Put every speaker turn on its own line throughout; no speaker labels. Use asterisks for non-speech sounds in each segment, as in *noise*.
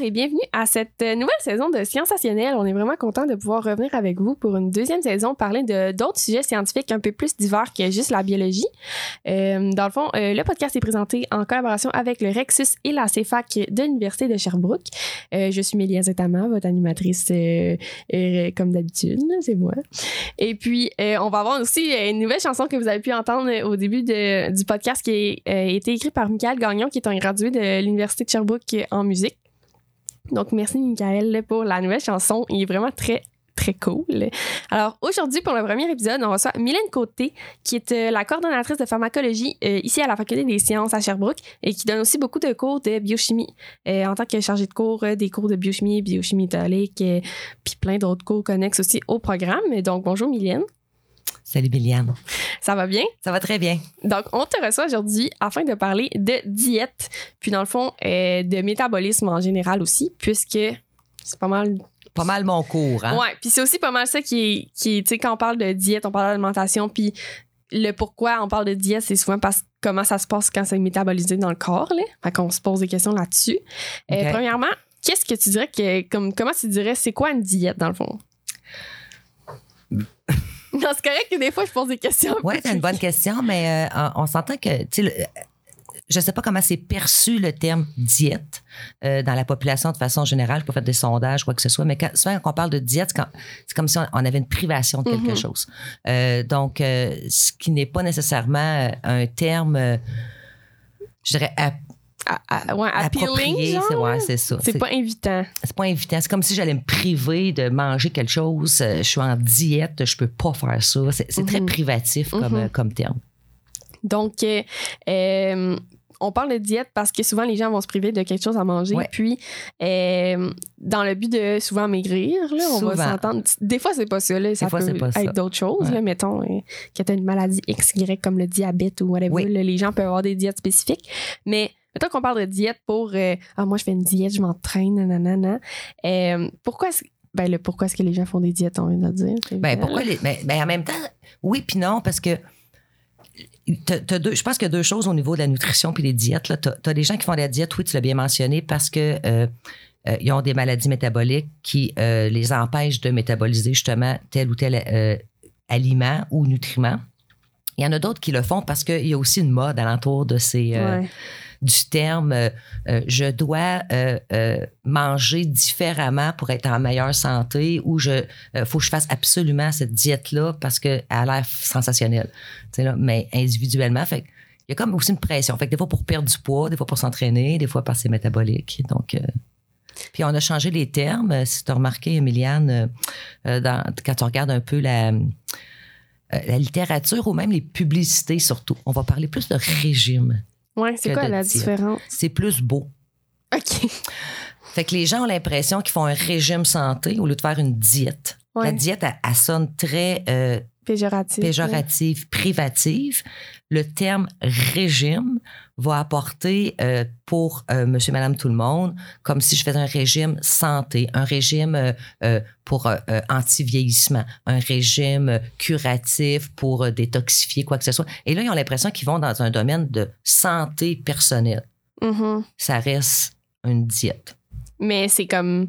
Et bienvenue à cette euh, nouvelle saison de Sciensationnel. On est vraiment content de pouvoir revenir avec vous pour une deuxième saison, parler de d'autres sujets scientifiques un peu plus divers que juste la biologie. Euh, dans le fond, euh, le podcast est présenté en collaboration avec le Rexus et la CFAC de l'Université de Sherbrooke. Je suis Mélia Zetama, votre animatrice comme d'habitude, c'est moi. Et puis, on va avoir aussi une nouvelle chanson que vous avez pu entendre au début du podcast qui a été écrit par Michael Gagnon, qui est un gradué de l'Université de Sherbrooke en musique. Donc, merci Michael pour la nouvelle chanson. Il est vraiment très, très cool. Alors, aujourd'hui, pour le premier épisode, on reçoit Mylène Côté, qui est euh, la coordonnatrice de pharmacologie euh, ici à la Faculté des sciences à Sherbrooke et qui donne aussi beaucoup de cours de biochimie euh, en tant que chargée de cours, des cours de biochimie, biochimie euh, puis plein d'autres cours connexes aussi au programme. Donc, bonjour Mylène.
Salut Biliane.
Ça va bien?
Ça va très bien.
Donc, on te reçoit aujourd'hui afin de parler de diète, puis dans le fond, euh, de métabolisme en général aussi, puisque c'est pas mal.
Pas mal mon cours, hein?
Ouais, puis c'est aussi pas mal ça qui est. Qui est tu sais, quand on parle de diète, on parle d'alimentation, puis le pourquoi on parle de diète, c'est souvent parce que comment ça se passe quand c'est métabolisé dans le corps, là. Fait qu'on se pose des questions là-dessus. Euh, premièrement, qu'est-ce que tu dirais que. Comme, comment tu dirais, c'est quoi une diète dans le fond? *laughs* *laughs* non, c'est correct que des fois, je pose des questions.
Oui, c'est une bonne question, mais euh, on s'entend que, tu sais, le- je ne sais pas comment c'est perçu le terme diète euh, dans la population de façon générale. Je peux faire des sondages, quoi que ce soit, mais quand, souvent, quand on parle de diète, c'est comme si on, on avait une privation de quelque
Mhm.
chose. Euh, donc, euh, ce qui n'est pas nécessairement euh, un terme, euh, je dirais, ap-
À- ouais, appealing,
C'est ouais, ça.
C'est pas invitant.
c'est pas invitant. C'est comme si j'allais me priver de manger quelque chose. Euh, Je suis en diète, je peux pas faire ça. C'est très
Mhm.
privatif comme,
Mhm.
euh, comme terme.
Donc, euh, euh, on parle de diète parce que souvent les gens vont se priver de quelque chose à manger.
Ouais.
Puis, euh, dans le but de souvent maigrir, là, on va s'entendre. Des fois, c'est pas ça. Là, ça
fois,
peut
c'est pas
être d'autres choses.
Ouais.
Là, mettons euh, que tu as une maladie XY comme le diabète ou whatever.
Oui.
là, les gens peuvent avoir des diètes spécifiques. Mais mettons qu'on parle de diète pour euh, Ah, moi, je fais une diète, je m'entraîne, nanana. Euh, pourquoi est-ce ben, le pourquoi est-ce que les gens font des diètes, on vient de le dire.
Ben, pourquoi les, ben, ben, en même temps, oui puis non, parce que deux, je pense qu'il y a deux choses au niveau de la nutrition puis des diètes. Tu as, des gens qui font de la diète, oui, tu l'as bien mentionné, parce que euh, euh, ils ont des maladies métaboliques qui euh, les empêchent de métaboliser justement tel ou tel aliment ou nutriment. Il y en a d'autres qui le font parce qu'il y a aussi une mode alentour de ces,
Ouais.
Du terme euh, euh, je dois euh, manger différemment pour être en meilleure santé ou je faut que je fasse absolument cette diète là parce qu'elle a l'air sensationnelle. Là, mais individuellement fait que il y a comme aussi une pression. Fait que des fois pour perdre du poids des fois pour s'entraîner des fois parce que c'est métabolique donc puis on a changé les termes. Si tu as remarqué Emiliane quand tu regardes un peu la la littérature ou même les publicités surtout on va parler plus de régime
Ouais, c'est quoi la différence?
c'est plus beau
OK.
Fait que les gens ont l'impression qu'ils font un régime santé au lieu de faire une diète.
Ouais.
La diète, elle, elle sonne très euh,
Péjoratif.
péjorative, privative. Le terme régime va apporter euh, pour euh, monsieur, madame, tout le monde, comme si je faisais un régime santé, un régime euh, euh, pour anti-vieillissement, un régime curatif pour détoxifier, quoi que ce soit. Et là, ils ont l'impression qu'ils vont dans un domaine de santé personnelle.
Mhm.
Ça reste une diète.
Mais c'est comme.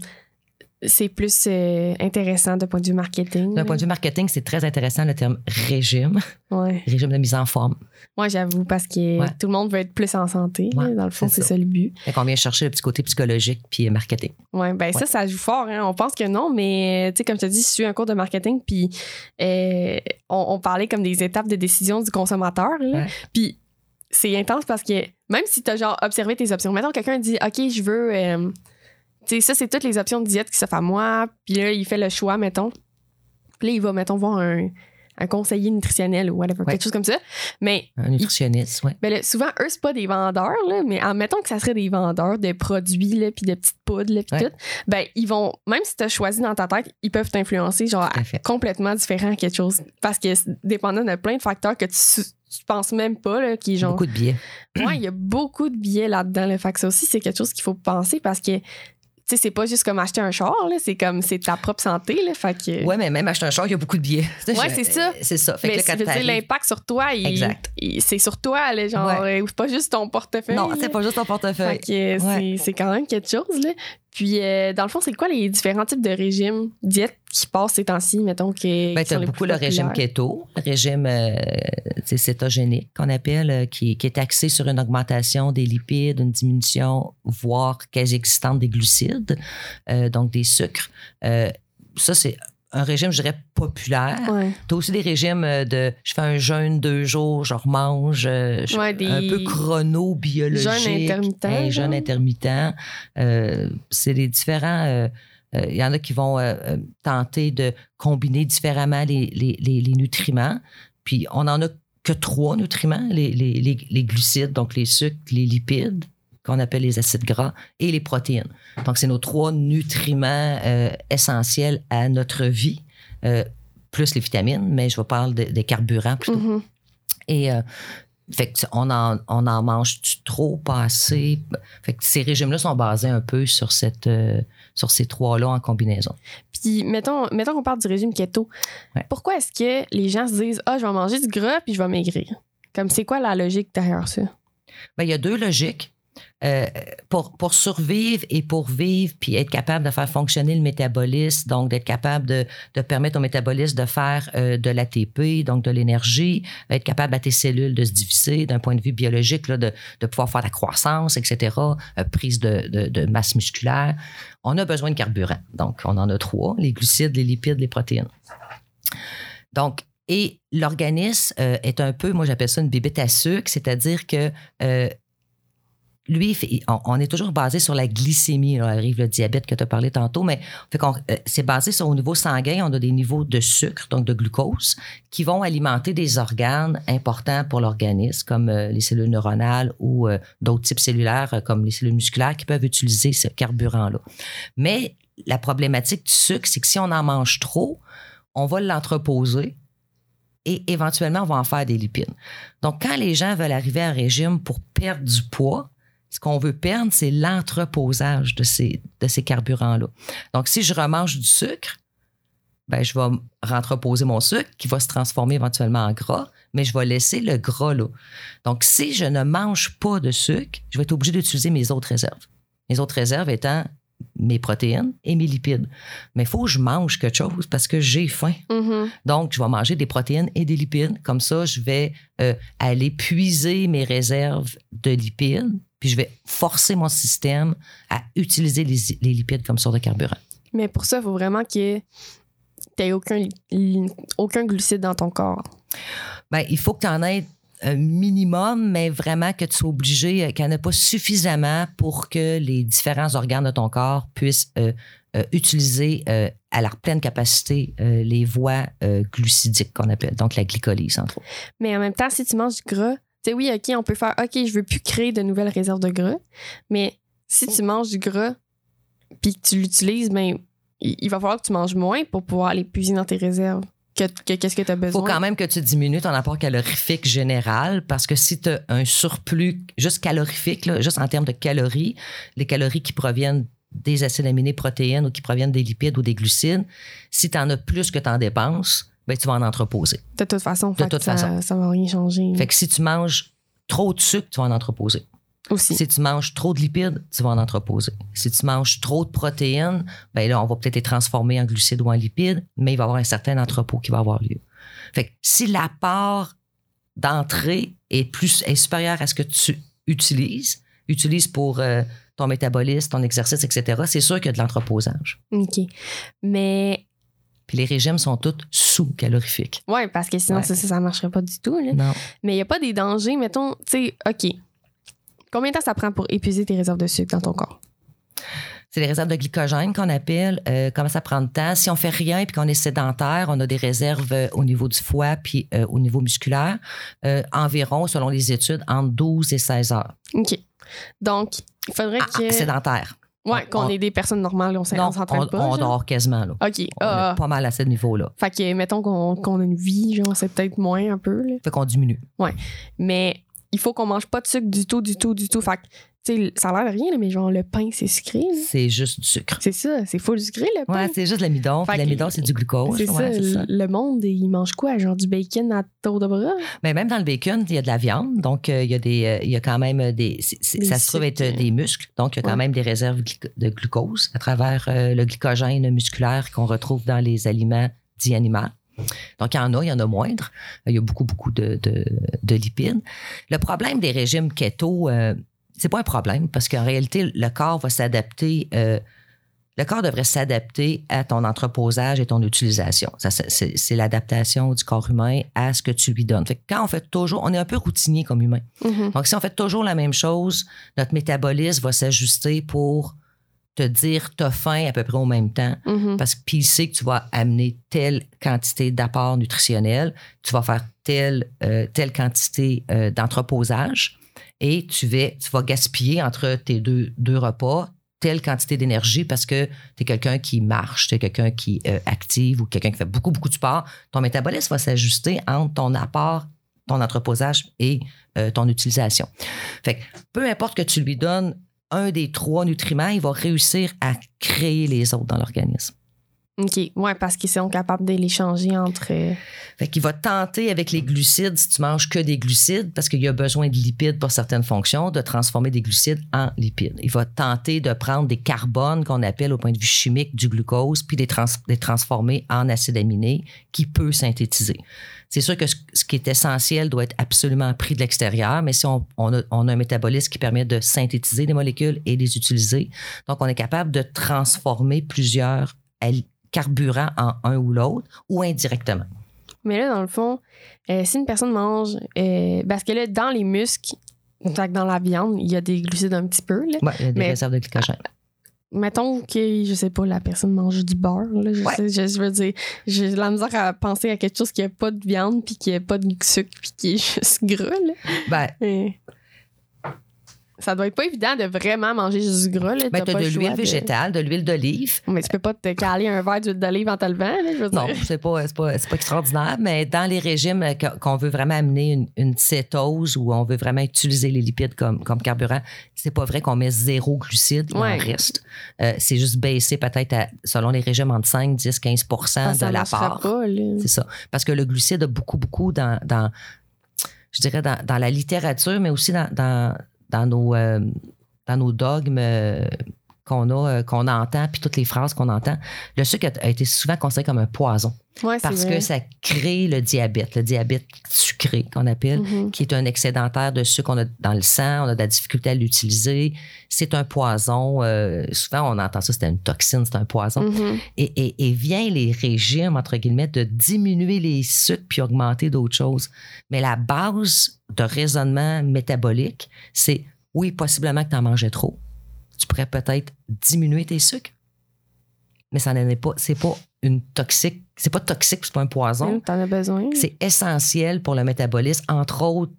C'est plus euh, intéressant d'un point de vue marketing.
D'un point de vue marketing, c'est très intéressant le terme régime,
Ouais.
régime de mise en forme.
Moi, j'avoue, parce que
Ouais.
tout le monde veut être plus en santé. dans le fond,
c'est ça.
ça. le but.
Fait qu'on vient chercher le petit côté psychologique puis marketing.
Ouais, ben ça, ça joue fort. Hein. On pense que non, mais tu sais, comme je te dis, je suis un cours de marketing, puis euh, on, on parlait comme des étapes de décision du consommateur. là. Puis c'est intense parce que même si tu as genre observé tes options, mettons quelqu'un dit OK, je veux. euh, sais, ça, c'est toutes les options de diète qui s'offrent à moi. Puis là, il fait le choix, mettons. Puis là, il va, mettons, voir un, un conseiller nutritionnel ou whatever,
Ouais.
quelque chose comme ça. Mais
Un nutritionniste, oui.
ben souvent, eux, c'est pas des vendeurs, là, mais admettons que ça serait des vendeurs de produits, là, puis de petites poudres, là, puis
Ouais.
tout. Ben, ils vont, même si tu as choisi dans ta tête, ils peuvent t'influencer, genre, complètement différent à quelque chose. Parce que dépendant de plein de facteurs que tu, tu penses même pas, là, qui genre.
Beaucoup de biais.
Ouais, il y a beaucoup de billets là-dedans. Le fait que ça aussi, c'est quelque chose qu'il faut penser parce que, tu sais, c'est pas juste comme acheter un char, c'est comme, c'est ta propre santé, là. Fait que.
Oui, mais même acheter un char, il y a beaucoup de biais.
Ouais, c'est ça.
C'est ça. Fait
mais l'impact sur toi, c'est sur toi, là, genre,
Ouais.
euh, c'est pas juste ton portefeuille.
Non, c'est pas juste ton
Fait
portefeuille.
que euh,
Ouais.
c'est- c'est quand même quelque chose, là. Puis, euh, dans le fond, c'est quoi les différents types de régimes, diètes qui passent ces temps-ci, mettons, que,
Ben,
qui
as beaucoup le régime keto, le régime euh, cétogénique qu'on appelle, euh, qui, qui est axé sur une augmentation des lipides, une diminution, voire quasi existante des glucides, donc des sucres. Ça, c'est un régime, je dirais, populaire.
Ouais.
Tu as aussi des régimes euh, de je fais un jeûne deux jours, je remange, euh, je-
Ouais, des-
un peu chrono-biologique.
Jeûne intermittent,
Un jeûne intermittent. Euh, c'est les différents. euh, euh, Il y en a qui vont euh, tenter de combiner différemment les, les, les- les nutriments. Puis on en a que trois nutriments les, les, les, les glucides, donc les sucres, les lipides, qu'on appelle les acides gras, et les protéines. Donc, c'est nos trois nutriments euh, essentiels à notre vie, euh, plus les vitamines, mais je vous parle de- des carburants plutôt.
Mhm.
Et euh, fait que on en, on en mange trop, pas assez? Fait que ces régimes-là sont basés un peu sur, cette, euh, sur ces trois-là en combinaison.
Puis, mettons, mettons qu'on parle du régime keto.
Ouais.
Pourquoi est-ce que les gens se disent Ah, je vais manger du gras puis je vais maigrir? Comme, c'est quoi la logique derrière ça?
Ben, il y a deux logiques. Euh, pour, pour survivre et pour vivre, puis être capable de faire fonctionner le métabolisme, donc d'être capable de, de permettre au métabolisme de faire euh, de l'ATP, donc de l'énergie, être capable à tes cellules de se diviser d'un point de vue biologique, là, de, de pouvoir faire la croissance, etc., euh, prise de, de, de masse musculaire. On a besoin de carburant. Donc, on en a trois, les glucides, les lipides, les protéines. Donc, et l'organisme est un peu, moi j'appelle ça une bébête à sucre, c'est-à-dire que lui, on, est toujours basé sur la glycémie. Là, arrive le diabète que tu as parlé tantôt, mais euh, c'est basé sur au niveau sanguin. On a des niveaux de sucre, donc de glucose, qui vont alimenter des organes importants pour l'organisme, comme euh, les cellules neuronales ou euh, d'autres types cellulaires, comme les cellules musculaires, qui peuvent utiliser ce carburant-là. Mais la problématique du sucre, c'est que si on en mange trop, on va l'entreposer et éventuellement, on va en faire des lipides. Donc, quand les gens veulent arriver à un régime pour perdre du poids, ce qu'on veut perdre, c'est l'entreposage de ces, de ces carburants-là. Donc, si je remange du sucre, ben, je vais rentreposer mon sucre qui va se transformer éventuellement en gras, mais je vais laisser le gras là. Donc, si je ne mange pas de sucre, je vais être obligé d'utiliser mes autres réserves. Mes autres réserves étant mes protéines et mes lipides. Mais il faut que je mange quelque chose parce que j'ai faim.
Mhm.
Donc, je vais manger des protéines et des lipides. Comme ça, je vais euh, aller puiser mes réserves de lipides, puis je vais forcer mon système à utiliser les, les lipides comme source de carburant.
Mais pour ça, il faut vraiment que tu n'aies aucun, aucun glucide dans ton corps.
Ben, il faut que tu en aies un minimum, mais vraiment que tu sois obligé, euh, qu'il n'y en ait pas suffisamment pour que les différents organes de ton corps puissent euh, euh, utiliser euh, à leur pleine capacité les voies glucidiques qu'on appelle, donc la glycolyse, entre autres.
Mais en même temps, si tu manges du gras, sais, oui, OK, on peut faire OK, je veux plus créer de nouvelles réserves de gras, mais si tu manges du gras puis que tu l'utilises, ben, il, il va falloir que tu manges moins pour pouvoir aller puiser dans tes réserves. Que, que- qu'est-ce que tu as
Il
besoin?
faut quand même que tu diminues ton apport calorifique général parce que si tu as un surplus juste calorifique, là, juste en termes de calories, les calories qui proviennent des acides aminés protéines ou qui proviennent des lipides ou des glucides, si tu en as plus que tu en dépenses, ben, tu vas en entreposer.
De toute façon,
De toute
ça,
façon.
ça va rien changer.
Fait que si tu manges trop de sucre, tu vas en entreposer.
Aussi.
Si tu manges trop de lipides, tu vas en entreposer. Si tu manges trop de protéines, ben là, on va peut-être les transformer en glucides ou en lipides, mais il va y avoir un certain entrepôt qui va avoir lieu. Fait que si l'apport d'entrée est plus est supérieur à ce que tu utilises, utilises pour euh, ton métabolisme, ton exercice, etc., c'est sûr qu'il y a de l'entreposage.
OK. Mais,
Puis les régimes sont tous sous-calorifiques.
ouais, parce que sinon,
Ouais.
ça, ça, ça marcherait pas du tout. Là.
Non.
Mais il n'y a pas des dangers, mettons, tu sais, OK. Combien de temps ça prend pour épuiser tes réserves de sucre dans ton corps?
C'est les réserves de glycogène qu'on appelle. Euh, comment ça prend de temps? Si on fait rien puis qu'on est sédentaire, on a des réserves euh, au niveau du foie puis euh, au niveau musculaire. Environ, selon les études, entre 12 et 16 heures.
OK. Donc, il faudrait
Ah,
que.
sédentaire.
Ouais, qu'on
on-
ait des personnes normales, on s'entraîne pas.
on
genre.
dort quasiment. Là.
OK.
On
Ah,
est pas mal à ce niveau-là.
Fait que, mettons qu'on a une vie, genre, c'est peut-être moins un peu, là.
Fait qu'on diminue.
Mais il faut qu'on mange pas de sucre du tout, du tout, du tout. Fait que, tu sais, ça a l'air de rien, mais genre, le pain, c'est sucré.
C'est juste du sucre.
C'est ça, c'est full sucré, le pain.
Ouais, c'est juste l'amidon. Puis
que-
l'amidon, c'est du glucose.
c'est
Ouais,
ça, le monde, il mange quoi? Genre du bacon à tour de bras?
Mais même dans le bacon, il y a de la viande. Donc, euh, il y a des, euh, il y a quand même des, c'est-
Des
ça se trouve être des muscles. Donc, il y a quand
Ouais.
même des réserves de glucose à travers euh, le glycogène musculaire qu'on retrouve dans les aliments dits animaux. Donc, il y en a, il y en a moindre. Il y a beaucoup, beaucoup de, de- de lipides. Le problème des régimes keto, euh, c'est pas un problème parce qu'en réalité, le corps va s'adapter. euh, le corps devrait s'adapter à ton entreposage et ton utilisation. C'est- l'adaptation du corps humain à ce que tu lui donnes. Fait que quand on fait toujours, on est un peu routinier comme humain.
Mhm.
Donc, si on fait toujours la même chose, notre métabolisme va s'ajuster pour te dire t'as faim à peu près au même temps.
Mhm.
Parce que puis il sait que tu vas amener telle quantité d'apport nutritionnel, tu vas faire telle, euh, telle quantité euh, d'entreposage et tu vas, gaspiller entre tes deux, deux repas telle quantité d'énergie parce que tu es quelqu'un qui marche, tu es quelqu'un qui est active ou quelqu'un qui fait beaucoup, beaucoup de sport. Ton métabolisme va s'ajuster entre ton apport, ton entreposage et euh, ton utilisation. Fait que peu importe que tu lui donnes un des trois nutriments, il va réussir à créer les autres dans l'organisme.
OK. Ouais, parce qu'ils sont capables de les changer entre. euh,
Fait qu'il va tenter avec les glucides, si tu manges que des glucides, parce qu'il y a besoin de lipides pour certaines fonctions, de transformer des glucides en lipides. Il va tenter de prendre des carbones qu'on appelle au point de vue chimique du glucose, puis les, les transformer en acide aminé qui peut synthétiser. C'est sûr que ce, qui est essentiel doit être absolument pris de l'extérieur, mais si on, on a, on a un métabolisme qui permet de synthétiser des molécules et les utiliser, donc on est capable de transformer plusieurs carburants en un ou l'autre, ou indirectement?
Mais là, dans le fond, euh, si une personne mange. euh, parce que là, dans les muscles, dans la viande, il y a des glucides un petit peu. Là.
Ouais, il y a des
Mais-
réserves de glycogène.
Mettons que, je sais pas, la personne mange du beurre. Là, je,
Ouais.
sais, je, je veux dire, j'ai la misère à penser à quelque chose qui a pas de viande, puis qui a pas de sucre, puis qui est *laughs* juste gras. Là.
Ben,
Euh, Ça doit être pas évident de vraiment manger juste du gras. Là.
ben
T'as
de l'huile végétale, de l'huile d'olive.
Mais tu peux pas te caler un verre d'huile d'olive en te levant. Là, je veux
Non, c'est pas, c'est pas, c'est pas extraordinaire, mais dans les régimes qu'on veut vraiment amener une, une cétose ou on veut vraiment utiliser les lipides comme, comme carburant, c'est pas vrai qu'on met zéro glucides, il en reste. Euh, c'est juste baissé peut-être à- selon les régimes entre 5, 10, 15
Ah,
de
ça
la part. C'est ça. Parce que le glucide a beaucoup, beaucoup dans, dans je dirais, dans, dans la littérature, mais aussi dans, dans, dans nos, euh, dans nos dogmes euh, qu'on a, euh, qu'on entend, puis toutes les phrases qu'on entend. Le sucre a, a été souvent considéré comme un poison
Ouais, c'est
parce que ça crée le diabète, le diabète sucré qu'on appelle,
Mhm.
qui est un excédentaire de sucre qu'on a dans le sang, on a de la difficulté à l'utiliser. C'est un poison. euh, souvent, on entend ça, c'est une toxine, c'est un poison.
Mhm.
Et, et, et vient les régimes, entre guillemets, de diminuer les sucres puis augmenter d'autres choses. Mais la base de raisonnement métabolique, c'est oui, possiblement que tu en mangeais trop. Tu pourrais peut-être diminuer tes sucres. Mais ça n'en est pas. C'est pas une toxique. C'est pas toxique, c'est pas un poison.
Hum, T'en as besoin.
C'est essentiel pour le métabolisme, entre autres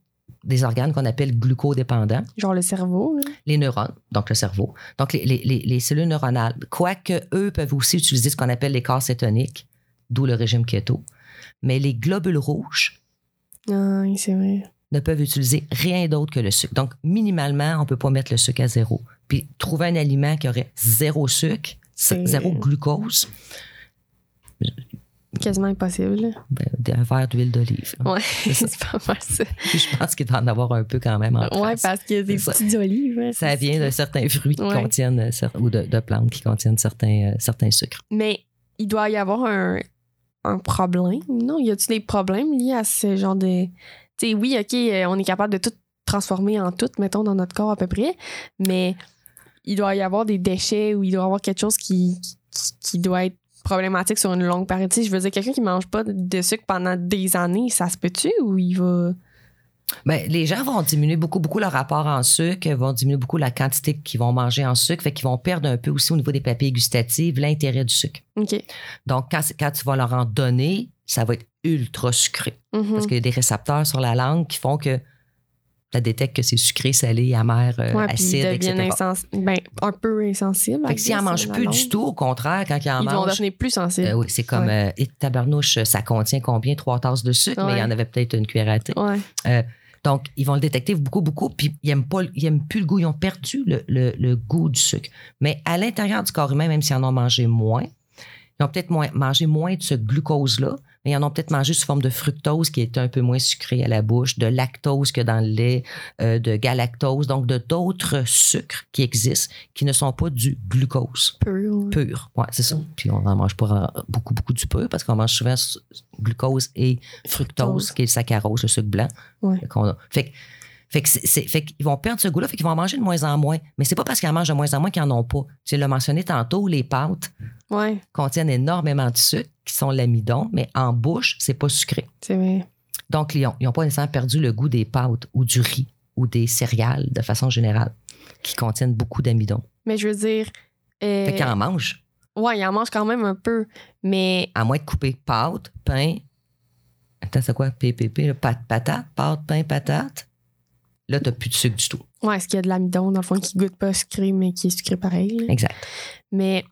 des organes qu'on appelle glucodépendants
Genre le cerveau.
les neurones, donc le cerveau, donc les, les- les- les cellules neuronales, quoique eux peuvent aussi utiliser ce qu'on appelle les corps cétoniques, d'où le régime keto, mais les globules rouges
Ah, oui, c'est vrai.
Ne peuvent utiliser rien d'autre que le sucre. Donc, minimalement, on ne peut pas mettre le sucre à zéro. Puis, trouver un aliment qui aurait zéro sucre, zéro glucose,
Quasiment impossible.
ben, un verre d'huile d'olive. Ça. *laughs*
c'est pas mal *laughs* ça.
Puis Je pense qu'il doit en avoir un peu quand même en trace.
parce qu'il y a des petites olives. ouais,
Ça vient de certains fruits qui contiennent, euh, ou de, de plantes qui contiennent certains, euh, certains sucres.
Mais il doit y avoir un, un problème. Non, y a-t-il des problèmes liés à ce genre de. Sais, oui, OK, euh, on est capable de tout transformer en tout, mettons, dans notre corps à peu près, mais il doit y avoir des déchets ou il doit y avoir quelque chose qui, qui, qui doit être problématique sur une longue période. Tu sais, je veux dire, quelqu'un qui mange pas de sucre pendant des années, ça se peut-tu ou il va?
Ben, les gens vont diminuer beaucoup, beaucoup leur rapport en sucre, vont diminuer beaucoup la quantité qu'ils vont manger en sucre, fait qu'ils vont perdre un peu aussi au niveau des papilles gustatives l'intérêt du sucre.
OK.
Donc, quand, quand tu vas leur en donner, ça va être ultra sucré.
Mhm.
Parce qu'il y a des récepteurs sur la langue qui font que ça détecte que c'est sucré, salé, amer, euh,
Ouais, ils
acide, etc.
ben, un peu insensibles.
Fait que s'ils en mangent plus du tout, au contraire, quand ils en
ils vont
mangent,
devenir plus sensibles.
euh, oui, c'est comme euh, et tabarnouche, ça contient combien? Trois tasses de sucre, mais il y en
Ouais.
avait peut-être une cuillère à thé.
Ouais.
Donc, ils vont le détecter beaucoup, beaucoup, puis ils n'aiment pas, ils aiment plus le goût, ils ont perdu le, le- le goût du sucre. Mais à l'intérieur du corps humain, même s'ils en ont mangé moins, ils ont peut-être moins, mangé moins de ce glucose-là, mais ils en ont peut-être mangé sous forme de fructose qui est un peu moins sucré à la bouche, de lactose que dans le lait, euh, de galactose, donc de d'autres sucres qui existent qui ne sont pas du glucose
ouais.
pur. Ouais, c'est ça. Puis on n'en mange pas beaucoup, beaucoup du pur parce qu'on mange souvent glucose et fructose,
Fructose.
qui est le saccharose, le sucre blanc.
Ouais.
Fait, a- fait que- fait que c'est- c'est- fait qu'ils vont perdre ce goût-là, fait qu'ils vont en manger de moins en moins. Mais c'est pas parce qu'ils en mangent de moins en moins qu'ils en ont pas. Tu l'as mentionné tantôt, les pâtes
Ouais,
contiennent énormément de sucre, qui sont l'amidon, mais en bouche, c'est pas sucré.
c'est vrai.
Donc, ils n'ont pas nécessairement perdu le goût des pâtes ou du riz ou des céréales de façon générale, qui contiennent beaucoup d'amidon.
Mais je veux dire. euh,
Fait qu'ils en mangent.
ouais, ils en mangent quand même un peu. Mais
à moins de couper pâte, pain. Attends, c'est quoi? PPP, pâte, patate, pâte, pain, patate? Là, t'as plus de sucre du tout.
ouais, est-ce qu'il y a de l'amidon, dans le fond, qui goûte pas sucré, mais qui est sucré pareil? là?
Exact.
Mais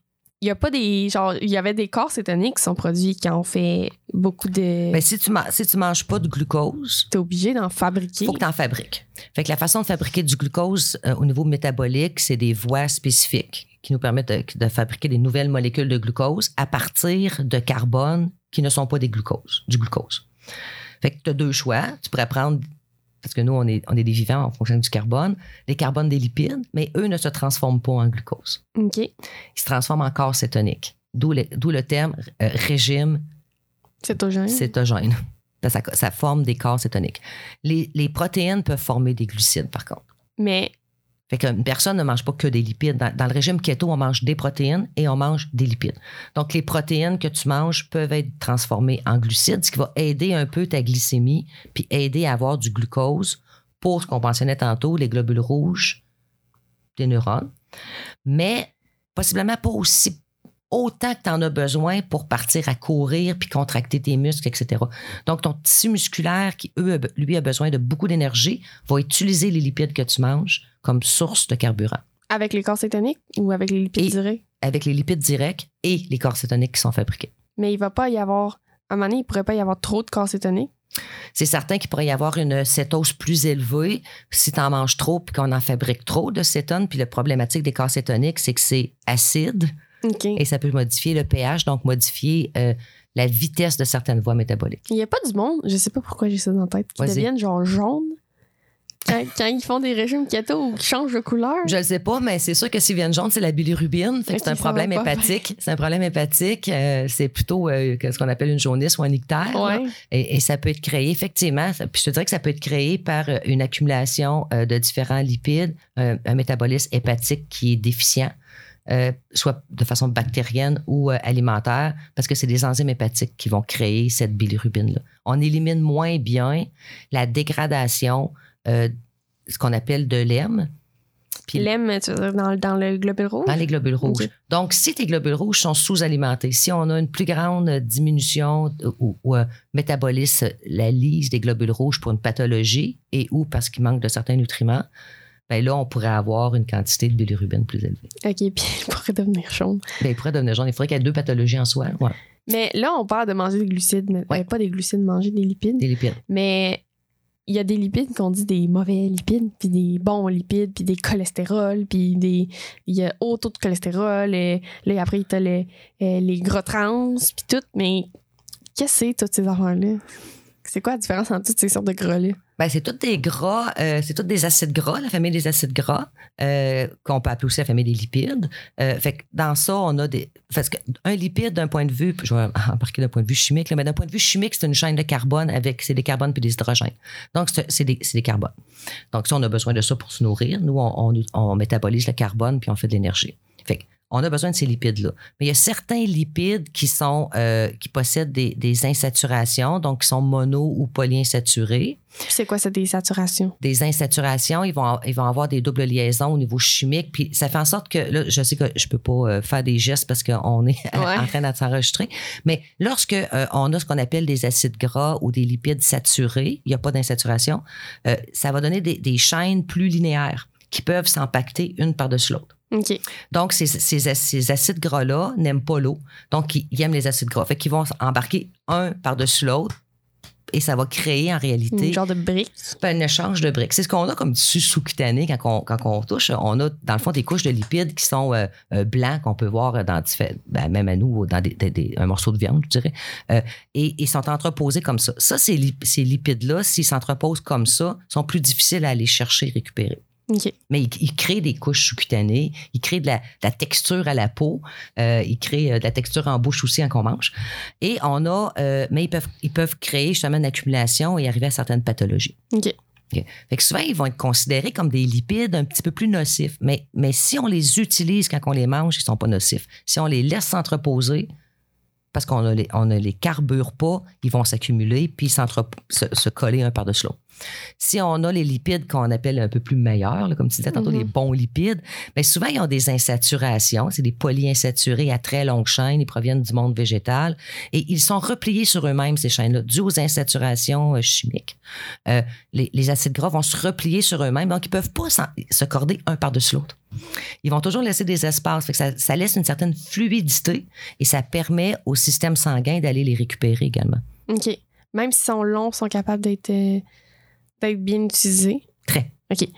il y a pas des. Genre, il y avait des corps cétoniques qui sont produits qui ont fait beaucoup de.
Mais si tu, ma- si tu manges pas de glucose,
T'es obligé d'en fabriquer.
faut que tu en fabriques. Fait que la façon de fabriquer du glucose euh, au niveau métabolique, c'est des voies spécifiques qui nous permettent de, de fabriquer des nouvelles molécules de glucose à partir de carbone qui ne sont pas des glucoses, du glucose. Fait que tu as deux choix. Tu pourrais prendre, parce que nous, on est, on est des vivants en fonction du carbone, les carbones des lipides, mais eux ne se transforment pas en glucose.
OK.
Ils se transforment en corps cétonique. D'où le, terme euh, régime
Cétogène.
cétogène. Ça, ça forme des corps cétoniques. Les, les protéines peuvent former des glucides, par contre.
Mais
Fait qu'une personne ne mange pas que des lipides. Dans, le régime keto, on mange des protéines et on mange des lipides. Donc, les protéines que tu manges peuvent être transformées en glucides, ce qui va aider un peu ta glycémie, puis aider à avoir du glucose pour ce qu'on mentionnait tantôt, les globules rouges des neurones. Mais possiblement pas aussi autant que tu en as besoin pour partir à courir puis contracter tes muscles, etc. Donc, ton tissu musculaire, qui, lui, a besoin de beaucoup d'énergie, va utiliser les lipides que tu manges comme source de carburant.
avec les corps cétoniques ou avec les lipides
Et-
directs?
Avec les lipides directs et les corps cétoniques qui sont fabriqués.
Mais il va pas y avoir. À un moment donné, il pourrait pas y avoir trop de corps cétoniques?
C'est certain qu'il pourrait y avoir une cétose plus élevée si tu en manges trop puis qu'on en fabrique trop de cétone. Puis la problématique des corps cétoniques, c'est que c'est acide et ça peut modifier le pH, donc modifier euh, la vitesse de certaines voies métaboliques.
Il y a pas du monde, je sais pas pourquoi j'ai ça dans la tête, qui deviennent genre jaunes quand, quand ils font des régimes keto ou qui changent de couleur.
Je le sais pas, mais c'est sûr que s'ils viennent jaunes, c'est la bilirubine. Fait que
Ok,
c'est un problème hépatique. C'est un problème hépatique. c'est plutôt euh, ce qu'on appelle une jaunisse ou un ictère.
Ouais.
Et, et ça peut être créé, effectivement, ça- puis je te dirais que ça peut être créé par euh, une accumulation euh, de différents lipides, un, un métabolisme hépatique qui est déficient, euh, soit de façon bactérienne ou euh, alimentaire, parce que c'est des enzymes hépatiques qui vont créer cette bilirubine-là. On élimine moins bien la dégradation, euh, ce qu'on appelle de l'hème. Puis
L'aime, tu veux dire, dans, dans le globule rouge?
dans les globules rouges. Donc, si tes globules rouges sont sous-alimentés, si on a une plus grande diminution euh, ou, ou, euh, métabolise la lise des globules rouges pour une pathologie et ou parce qu'il manque de certains nutriments, ben là, on pourrait avoir une quantité de bilirubine plus élevée.
OK, *laughs* puis il pourrait devenir jaune.
Ben, il pourrait devenir jaune. Il faudrait qu'il y ait deux pathologies en soi. Ouais,
Mais là, on parle de manger des glucides, mais
Ouais.
ben, pas des glucides, manger des lipides.
des lipides.
Mais il y a des lipides qu'on dit des mauvais lipides, puis des bons lipides, puis des cholestérols, puis des il y a haut taux de cholestérol, et là après t'as les euh, les gras trans, puis tout, mais qu'est-ce que c'est toutes ces affaires-là? C'est quoi la différence entre toutes ces sortes de gras-là?
Ben, c'est tous des gras, euh, c'est tous des acides gras, la famille des acides gras, euh, qu'on peut appeler aussi la famille des lipides. Euh, fait que dans ça, on a des. Parce qu'un lipide, d'un point de vue, je vais embarquer d'un point de vue chimique, là, mais d'un point de vue chimique, c'est une chaîne de carbone avec c'est des carbones puis des hydrogènes. Donc, c'est des, des carbones. Donc, ça, on a besoin de ça pour se nourrir. Nous, on, on, on métabolise le carbone puis on fait de l'énergie. Fait on a besoin de ces lipides-là. Mais il y a certains lipides qui sont euh, qui possèdent des, des insaturations, donc qui sont mono ou polyinsaturés.
C'est quoi cette désaturation?
Des insaturations, ils vont, ils vont avoir des doubles liaisons au niveau chimique. Puis ça fait en sorte que, là, je sais que je peux pas euh, faire des gestes parce qu'on est *laughs*
Ouais.
en train de s'enregistrer. Mais lorsque euh, on a ce qu'on appelle des acides gras ou des lipides saturés, il n'y a pas d'insaturation, euh, ça va donner des, des chaînes plus linéaires qui peuvent s'empacter une par-dessus l'autre. Donc, ces, ces, ces acides gras-là n'aiment pas l'eau. Donc, ils, ils aiment les acides gras. Fait qu'ils vont embarquer un par-dessus l'autre et ça va créer en réalité
Une genre de brique.
un échange de briques. C'est ce qu'on a comme tissu sous-cutané quand on, quand on touche. On a, dans le fond, des couches de lipides qui sont euh, euh, blancs qu'on peut voir dans ben, même à nous, dans des, des- des- un morceau de viande, je dirais. Euh, et ils sont entreposés comme ça. Ça, ces, ces lipides-là, s'ils s'entreposent comme ça, sont plus difficiles à aller chercher et récupérer. Mais ils, ils créent des couches sous-cutanées, ils créent de la, de la texture à la peau, euh, ils créent euh, de la texture en bouche aussi quand on mange. Et on a, euh, mais ils peuvent, ils peuvent créer justement une accumulation et arriver à certaines pathologies.
OK.
OK. Fait que souvent, ils vont être considérés comme des lipides un petit peu plus nocifs. Mais, mais si on les utilise quand on les mange, ils ne sont pas nocifs. Si on les laisse s'entreposer, parce qu'on ne les, on ne les carbure pas, ils vont s'accumuler puis se, se coller un par-dessus l'autre. Si on a les lipides qu'on appelle un peu plus meilleurs, là, comme tu disais tantôt,
Mhm.
les bons lipides, bien souvent, ils ont des insaturations. C'est des polyinsaturés à très longue chaîne. Ils proviennent du monde végétal. Et ils sont repliés sur eux-mêmes, ces chaînes-là, dues aux insaturations euh, chimiques. Euh, les, les acides gras vont se replier sur eux-mêmes, donc ils peuvent pas se corder un par-dessus l'autre. Ils vont toujours laisser des espaces. Fait que ça, ça laisse une certaine fluidité et ça permet au système sanguin d'aller les récupérer également.
OK. Même s'ils sont longs, ils sont capables d'être d'être bien utilisés.
Très.
OK.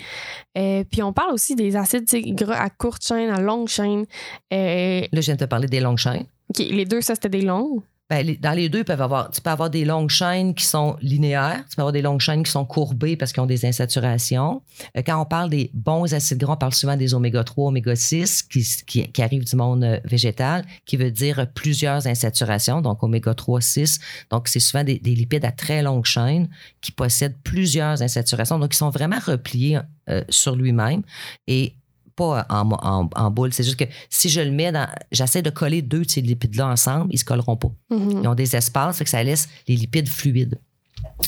Euh, puis on parle aussi des acides gras à courte chaîne, à longue chaîne. Euh,
Là, je viens de te parler des longues chaînes.
OK, les deux, ça, c'était des longues.
Ben, dans les deux, peuvent avoir, tu peux avoir des longues chaînes qui sont linéaires, tu peux avoir des longues chaînes qui sont courbées parce qu'ils ont des insaturations. Euh, quand on parle des bons acides gras, on parle souvent des oméga 3, oméga 6 qui, qui, arrivent du monde euh, végétal, qui veut dire plusieurs insaturations, donc oméga 3, 6. Donc, c'est souvent des, des lipides à très longue chaîne qui possèdent plusieurs insaturations. Donc, ils sont vraiment repliés euh, sur lui-même et pas en, en, en boule. C'est juste que si je le mets dans. J'essaie de coller deux de ces lipides-là ensemble, ils se colleront pas.
Mhm.
Ils ont des espaces, fait que ça laisse les lipides fluides.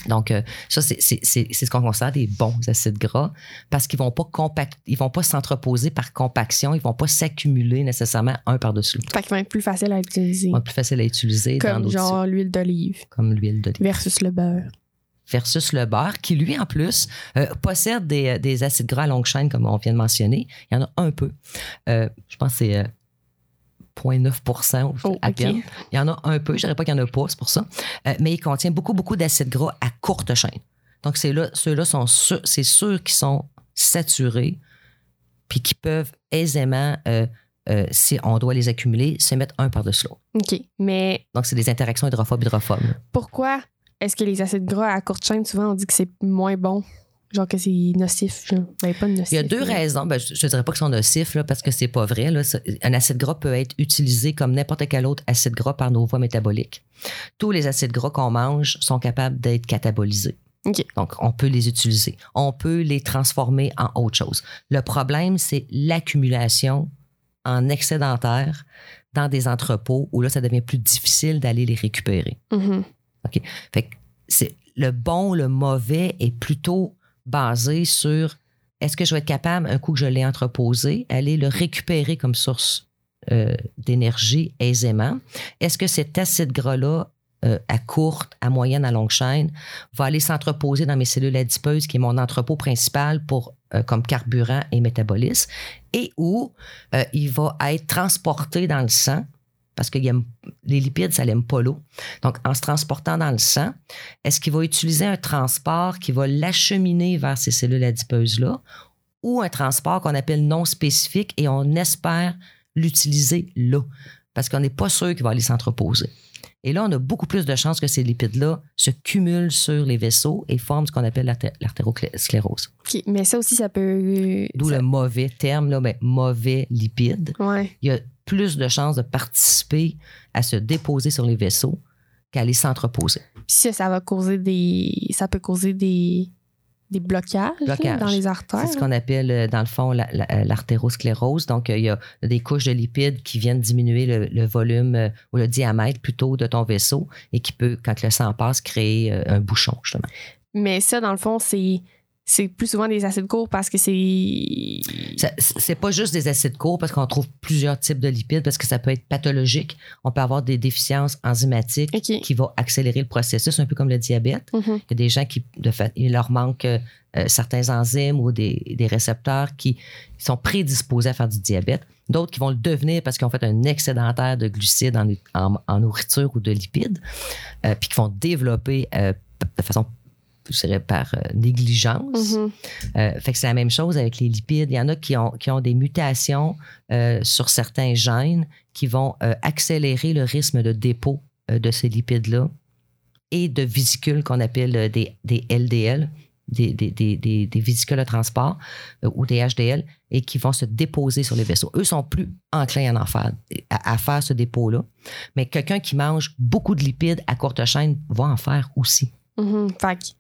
Donc, euh, ça, c'est- c'est c'est- c'est ce qu'on considère des bons acides gras parce qu'ils vont pas compact, ils vont pas s'entreposer par compaction, ils vont pas s'accumuler nécessairement un par-dessus l'autre.
Fait qu'ils vont être plus faciles à utiliser.
Ils vont être plus facile à utiliser
comme genre l'huile d'olive
comme l'huile d'olive.
versus le beurre.
Versus le beurre, qui lui, en plus, euh, possède des, des acides gras à longue chaîne, comme on vient de mentionner. Il y en a un peu. Euh, je pense que c'est euh, 0,9
Oh,
à peine. Il y en a un peu, je dirais pas qu'il n'y en a pas, c'est pour ça. Euh, mais il contient beaucoup, beaucoup d'acides gras à courte chaîne. Donc, c'est là, ceux-là sont sûrs, c'est sûr qu'ils sont saturés, puis qui peuvent aisément, euh, euh, si on doit les accumuler, se mettre un par-dessus l'autre.
OK. Mais
Donc, c'est des interactions hydrophobes-hydrophobes.
pourquoi est-ce que les acides gras à courte chaîne, souvent, on dit que c'est moins bon? Genre que c'est nocif. Genre. Ben, pas nocif.
Il y a deux
mais-
raisons. Ben, je ne dirais pas qu'ils sont nocifs là, parce que c'est pas vrai. Là. Un acide gras peut être utilisé comme n'importe quel autre acide gras par nos voies métaboliques. Tous les acides gras qu'on mange sont capables d'être catabolisés. Donc, on peut les utiliser. On peut les transformer en autre chose. Le problème, c'est l'accumulation en excédentaire dans des entrepôts où là, ça devient plus difficile d'aller les récupérer.
Mhm.
Fait que le bon, le mauvais est plutôt basé sur est-ce que je vais être capable, un coup que je l'ai entreposé, aller le récupérer comme source euh, d'énergie aisément? Est-ce que cet acide gras-là, euh, à courte, à moyenne, à longue chaîne, va aller s'entreposer dans mes cellules adipeuses, qui est mon entrepôt principal pour euh, comme carburant et métabolisme, et où il va être transporté dans le sang, parce que les lipides, ça n'aime pas l'eau. Donc, en se transportant dans le sang, est-ce qu'il va utiliser un transport qui va l'acheminer vers ces cellules adipeuses-là ou un transport qu'on appelle non spécifique et on espère l'utiliser là? Parce qu'on n'est pas sûr qu'il va aller s'entreposer. Et là, on a beaucoup plus de chances que ces lipides-là se cumulent sur les vaisseaux et forment ce qu'on appelle l'arté- l'artérosclérose.
OK. Mais ça aussi, ça peut.
D'où
ça-
le mauvais terme, là, mais mauvais lipide.
Ouais.
Il y a plus de chances de participer à se déposer sur les vaisseaux qu'à aller s'entreposer.
Ça, ça va causer des. Ça peut causer des. des blocages, là, dans les artères.
C'est ce qu'on appelle, euh, dans le fond, la- la- euh, l'artérosclérose. Donc, euh, il y a des couches de lipides qui viennent diminuer le, le volume ou le diamètre plutôt de ton vaisseau et qui peut, quand le sang passe, créer un bouchon, justement.
Mais ça, dans le fond, c'est c'est plus souvent des acides courts parce que c'est.
C'est pas juste des acides courts parce qu'on trouve plusieurs types de lipides parce que ça peut être pathologique. On peut avoir des déficiences enzymatiques qui vont accélérer le processus, un peu comme le diabète.
Mhm.
Il y a des gens qui, de fait, il leur manque euh, euh, certains enzymes ou des, des récepteurs qui sont prédisposés à faire du diabète. D'autres qui vont le devenir parce qu'ils ont fait un excédentaire de glucides en, en- en nourriture ou de lipides, euh, puis qui vont développer euh, de façon, je dirais, par euh, négligence.
Mhm.
Euh, fait que c'est la même chose avec les lipides. Il y en a qui ont, qui ont des mutations euh, sur certains gènes qui vont accélérer le rythme de dépôt de ces lipides-là et de vésicules qu'on appelle des, des LDL, des, des, des, des- vésicules de transport euh, ou des HDL, et qui vont se déposer sur les vaisseaux. Eux sont plus enclins à en faire, à, à faire ce dépôt-là. Mais quelqu'un qui mange beaucoup de lipides à courte chaîne va en faire aussi.
Mhm. Fait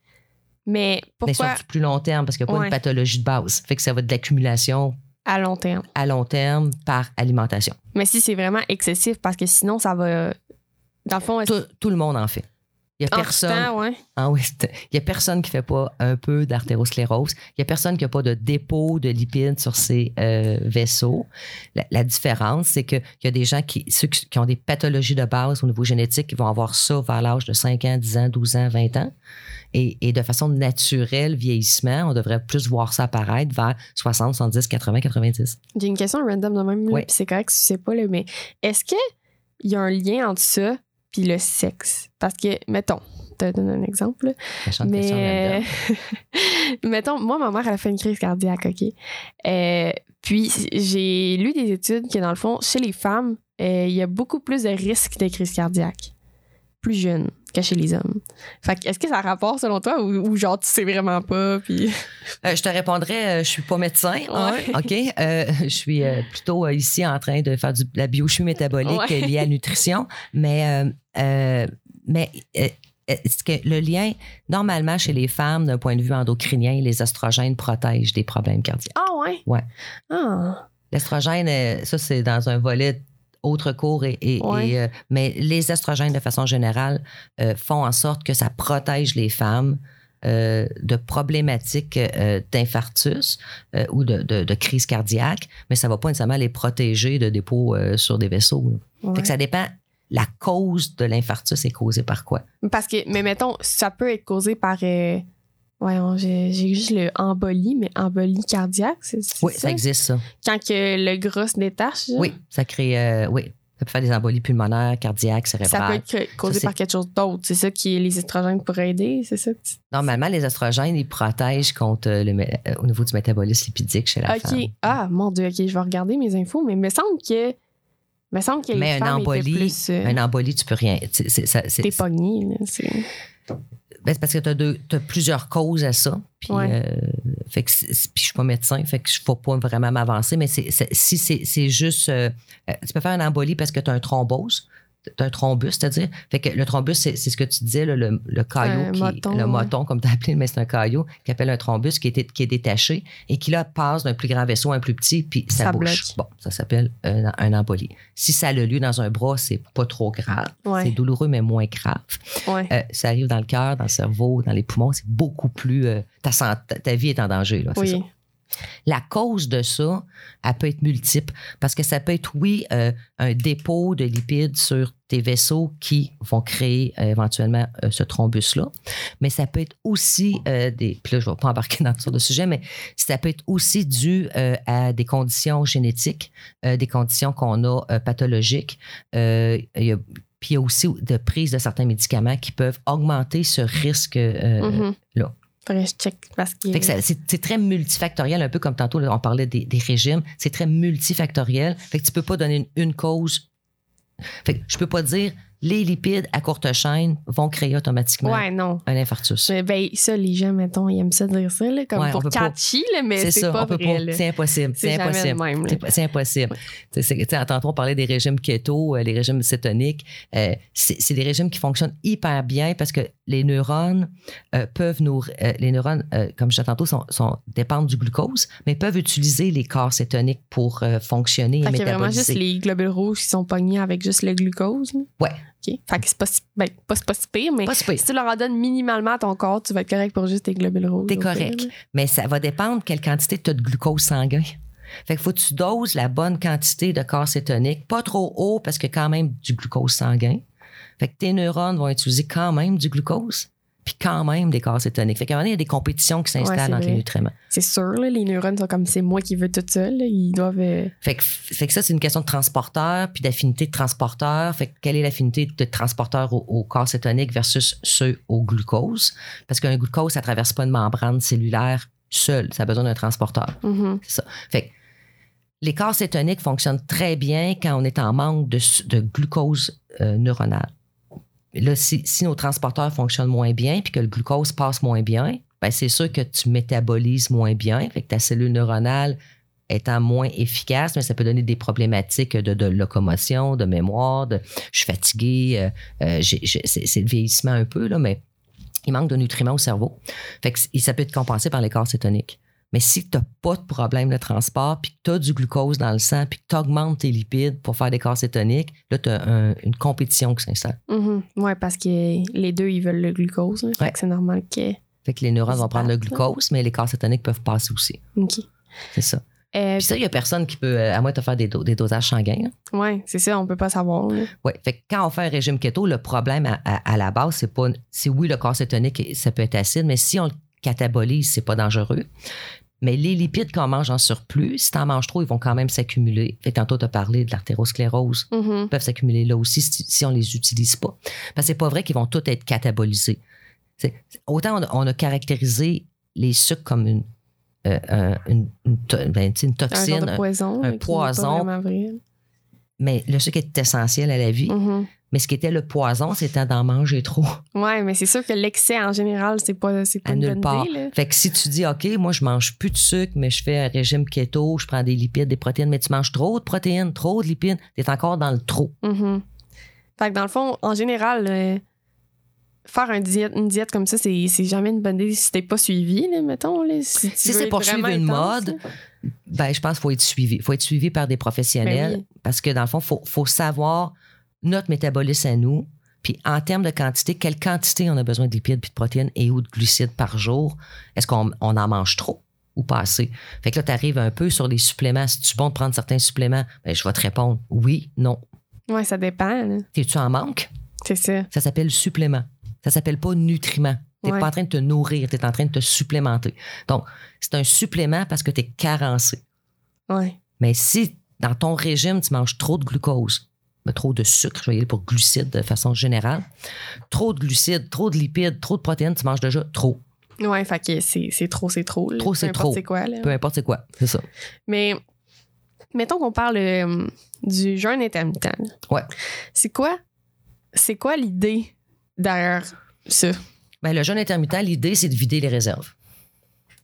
Mais
Mais sur
pourquoi
du plus long terme, parce qu'il n'y a pas
Ouais.
une pathologie de base. Fait que ça va être de l'accumulation
à long terme?
à long terme par alimentation.
Mais si c'est vraiment excessif, parce que sinon, ça va. Dans le fond,
Tout, tout le monde en fait. Il n'y a
en
personne.
temps, ouais.
Ah il y a personne qui fait pas un peu d'artérosclérose. Il y a personne qui n'a pas de dépôt de lipides sur ses euh, vaisseaux. La, la différence, c'est qu'il y a des gens qui, ceux qui ont des pathologies de base au niveau génétique, qui vont avoir ça vers l'âge de 5 ans, 10 ans, 12 ans, 20 ans. Et, et de façon naturelle, vieillissement, on devrait plus voir ça apparaître vers 60, 70, 80, 90.
J'ai une question random de même,
Oui.
c'est correct si tu sais pas, là, mais est-ce qu'il y a un lien entre ça puis le sexe? Parce que, mettons, je te donne un exemple, mais
random. *laughs*
mettons, moi, ma mère, elle a fait une crise cardiaque, OK? Euh, puis j'ai lu des études que, dans le fond, chez les femmes, euh, il y a beaucoup plus de risques de crise cardiaque plus jeunes que chez les hommes. Fait que, est-ce que ça a rapport selon toi ou, ou genre tu sais vraiment pas puis
Euh, je te répondrais, euh, je suis pas médecin, hein,
Ouais.
ok. Euh, je suis plutôt ici en train de faire du- de la biochimie métabolique
Ouais.
liée à la nutrition, mais mais est-ce que le lien normalement chez les femmes d'un point de vue endocrinien, les oestrogènes protègent des problèmes cardiaques.
Ah ouais?
Ouais.
Ah.
L'estrogène, ça c'est dans un volet autre cours, et, et-
Ouais.
et, euh, mais les estrogènes de façon générale euh, font en sorte que ça protège les femmes euh, de problématiques d'infarctus ou de, de- de crise cardiaque, mais ça ne va pas nécessairement les protéger de dépôts sur des vaisseaux.
Ouais.
Fait que ça dépend. La cause de l'infarctus est causée par quoi?
Parce que, mais mettons, ça peut être causé par. Euh, voyons, j'ai juste le embolie, mais embolie cardiaque, c'est c'est
Oui, ça existe, ça.
Quand que le gros se détache, genre?
Oui, ça crée. euh, oui, ça peut faire des embolies pulmonaires, cardiaques,
ça peut
cérébrales.
être ca- causé
Ça,
par quelque chose d'autre. C'est ça qui est les estrogènes pourraient aider, c'est ça?
Normalement, les estrogènes, ils protègent contre le, mé- euh, au niveau du métabolisme lipidique chez la
Ok.
femme.
Ah, mon Dieu, ok, je vais regarder mes infos, mais il me semble que. Me semble que
Mais
les
un embolie,
plus. euh,
Un embolie, tu peux rien. Ça-
T'es pogné, là.
Ben, parce que tu as, plusieurs causes à ça. Puis,
Ouais.
euh, fait que puis je suis pas médecin, fait que je ne faut pas vraiment m'avancer. Mais si c'est c'est juste. euh, euh, tu peux faire une embolie parce que tu as un thrombose. Un thrombus, c'est-à-dire? Fait que le thrombus, c'est c'est ce que tu disais, là, le, le caillot, qui,
moton,
le moton, comme tu as appelé, mais c'est un caillot, qui appelle un thrombus, qui est, qui est détaché et qui, là, passe d'un plus grand vaisseau à un plus petit, puis ça,
Ça
bouche. Bon, ça s'appelle un, un embolie. Si ça a le lieu dans un bras, c'est pas trop grave.
Ouais.
C'est douloureux, mais moins grave.
Ouais.
Euh, ça arrive dans le cœur, dans le cerveau, dans les poumons, c'est beaucoup plus. euh, ta, santé- ta vie est en danger. Là, c'est ça. La cause de ça, elle peut être multiple parce que ça peut être, oui, euh, un dépôt de lipides sur tes vaisseaux qui vont créer euh, éventuellement euh, ce thrombus-là. Mais ça peut être aussi des. Puis là, je ne vais pas embarquer dans toutes sortes de sujets, mais ça peut être aussi dû à des conditions génétiques, des conditions qu'on a pathologiques. Il y a- puis il y a aussi de prise de certains médicaments qui peuvent augmenter ce risque euh,
Mhm. Faudrait que je check parce que.
Fait que ça- c'est très multifactoriel, un peu comme tantôt, là, on parlait des, des régimes. C'est très multifactoriel. Fait que tu peux pas donner une, une cause. Fait que je peux pas dire les lipides à courte chaîne vont créer automatiquement
Ouais, non.
un infarctus.
Mais ben, ça, les gens, mettons, ils aiment ça dire ça, là, comme
Ouais,
pour catchy, là, mais
C'est
pas vrai.
C'est impossible.
C'est
impossible. C'est impossible. Tantôt, on parlait des régimes keto, euh, les régimes cétoniques. Euh, c'est des régimes qui fonctionnent hyper bien parce que les neurones euh, peuvent nous. euh, les neurones, euh, comme je disais tantôt, sont, sont- dépendent du glucose, mais peuvent utiliser les corps cétoniques pour fonctionner et
Fait qu'il y a vraiment
métaboliser.
juste les globules rouges qui sont pognés avec juste le glucose. là?
Ouais.
OK. Fait que c'est pas, si- ben, pas, pas si pire, mais
Pas si pire.
si tu leur en donnes minimalement à ton corps, tu vas être correct pour juste tes globules rouges.
T'es
pire,
correct. Mais ça va dépendre quelle quantité tu as de glucose sanguin. Fait qu'il faut que tu doses la bonne quantité de corps cétonique, pas trop haut parce a quand même du glucose sanguin. Fait que tes neurones vont utiliser quand même du glucose, puis quand même des corps cétoniques. Fait qu'à un moment donné, il y a des compétitions qui
Ouais,
s'installent
c'est
entre les nutriments.
C'est sûr, là, les neurones sont comme c'est moi qui veux tout seul. Ils doivent. euh,
Fait que, fait que ça, c'est une question de transporteur, puis d'affinité de transporteur. Fait que quelle est l'affinité de transporteur au, au corps cétonique versus ceux au glucose? Parce qu'un glucose, ça traverse pas une membrane cellulaire seul. Ça a besoin d'un transporteur.
mhm.
C'est ça. Fait que les corps cétoniques fonctionnent très bien quand on est en manque de glucose euh, neuronal. Là, si, si nos transporteurs fonctionnent moins bien puis que le glucose passe moins bien, ben c'est sûr que tu métabolises moins bien. Fait que ta cellule neuronale étant moins efficace, mais ça peut donner des problématiques de, de locomotion, de mémoire, de je suis fatigué, euh, euh, c'est le vieillissement un peu, là, mais il manque de nutriments au cerveau. Fait que ça peut être compensé par les corps. Mais si tu n'as pas de problème de transport, puis que tu as du glucose dans le sang, puis que tu augmentes tes lipides pour faire des corps cétoniques, là, tu as une compétition qui s'installe.
Mhm. Ouais, parce que les deux, ils veulent le glucose. hein. Fait
Ouais.
que c'est normal que.
Fait que les neurones vont prendre le glucose, mais les corps cétoniques peuvent passer aussi.
OK.
C'est ça.
Euh,
Puis ça, il n'y a personne qui peut, euh, à moins de te faire des, do- des dosages sanguins. hein.
ouais, c'est ça, on peut pas savoir.
Ouais. Fait que quand on fait un régime keto, le problème à, à- à la base, c'est pas. C'est oui, le corps cétonique, ça peut être acide, mais si on le catabolise, c'est pas dangereux. Mais les lipides qu'on mange en surplus, si tu en manges trop, ils vont quand même s'accumuler. Fait que tantôt, tu as parlé de l'artérosclérose. Ils peuvent s'accumuler là aussi si, si on les utilise pas. Parce que c'est pas vrai qu'ils vont tous être catabolisés. Autant on a, on a caractérisé les sucres comme une, euh, un- une, une to- ben, tu sais, une
Un genre
toxine, un-
poison.
un poison. mais le sucre est essentiel à la vie.
Mhm.
Mais ce qui était le poison, c'était d'en manger trop.
Ouais, mais c'est sûr que l'excès en général, c'est pas, c'est pas
à
une
nulle
bonne
part.
idée. Là.
Fait que si tu dis, OK, moi, je mange plus de sucre, mais je fais un régime keto, je prends des lipides, des protéines, mais tu manges trop de protéines, trop de lipides, tu es encore dans le trop.
Mhm. Fait que dans le fond, en général, euh, faire un diète, une diète comme ça, c'est c'est jamais une bonne idée si t'es pas suivi, là, mettons. Là, si
Si c'est pour suivre une
intense,
mode,
là.
Ben, je pense qu'il faut être suivi. Il faut être suivi par des professionnels
Ben oui.
parce que dans le fond, il faut, faut savoir notre métabolisme à nous. Puis en termes de quantité, quelle quantité on a besoin de lipides puis de protéines et ou de glucides par jour? Est-ce qu'on on en mange trop ou pas assez? Fait que là, tu arrives un peu sur les suppléments. Si tu bon de prendre certains suppléments, ben, je vais te répondre oui, non.
Ouais, ça dépend.
T'es-tu en manque?
C'est ça.
Ça s'appelle supplément. Ça s'appelle pas nutriment. T'es
Ouais.
pas en train de te nourrir, tu es en train de te supplémenter. Donc, c'est un supplément parce que tu es carencé.
Ouais.
Mais si dans ton régime, tu manges trop de glucose, trop de sucre, je vais y aller pour glucides de façon générale, trop de glucides, trop de lipides, trop de protéines, tu manges déjà trop.
Ouais, fait que c'est c'est trop, c'est trop. là.
Trop,
Peu
c'est
importe
trop.
C'est quoi, là.
Peu importe c'est quoi, c'est ça.
Mais mettons qu'on parle euh, du jeûne intermittent.
Ouais.
C'est quoi, c'est quoi l'idée derrière ça?
Ben, le jeûne intermittent, l'idée, c'est de vider les réserves.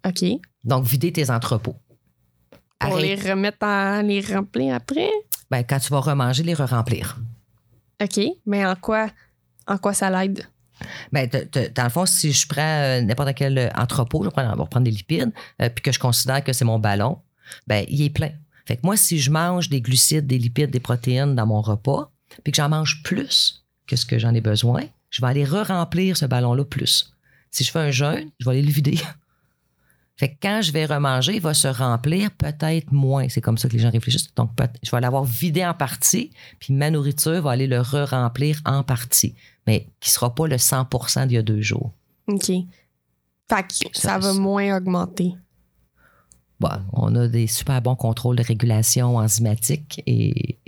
OK.
Donc, vider tes entrepôts.
Pour
Arrête.
les remettre en les remplir après?
Ben, quand tu vas remanger, les re-remplir.
OK. Mais en quoi, en quoi ça l'aide?
Ben, te- te- dans le fond, si je prends euh, n'importe quel euh, entrepôt, je vais prendre, on va prendre des lipides, euh, puis que je considère que c'est mon ballon, ben, il est plein. Fait que moi, si je mange des glucides, des lipides, des protéines dans mon repas, puis que j'en mange plus que ce que j'en ai besoin, je vais aller re-remplir ce ballon-là plus. Si je fais un jeûne, je vais aller le vider. Fait que quand je vais remanger, il va se remplir peut-être moins. C'est comme ça que les gens réfléchissent. Donc, je vais l'avoir vidé en partie, puis ma nourriture va aller le re-remplir en partie mais qui sera pas le 100% d'il y a deux jours.
OK. Fait que ça,
Ça-
va moins augmenter.
Bon, on a des super bons contrôles de régulation enzymatique et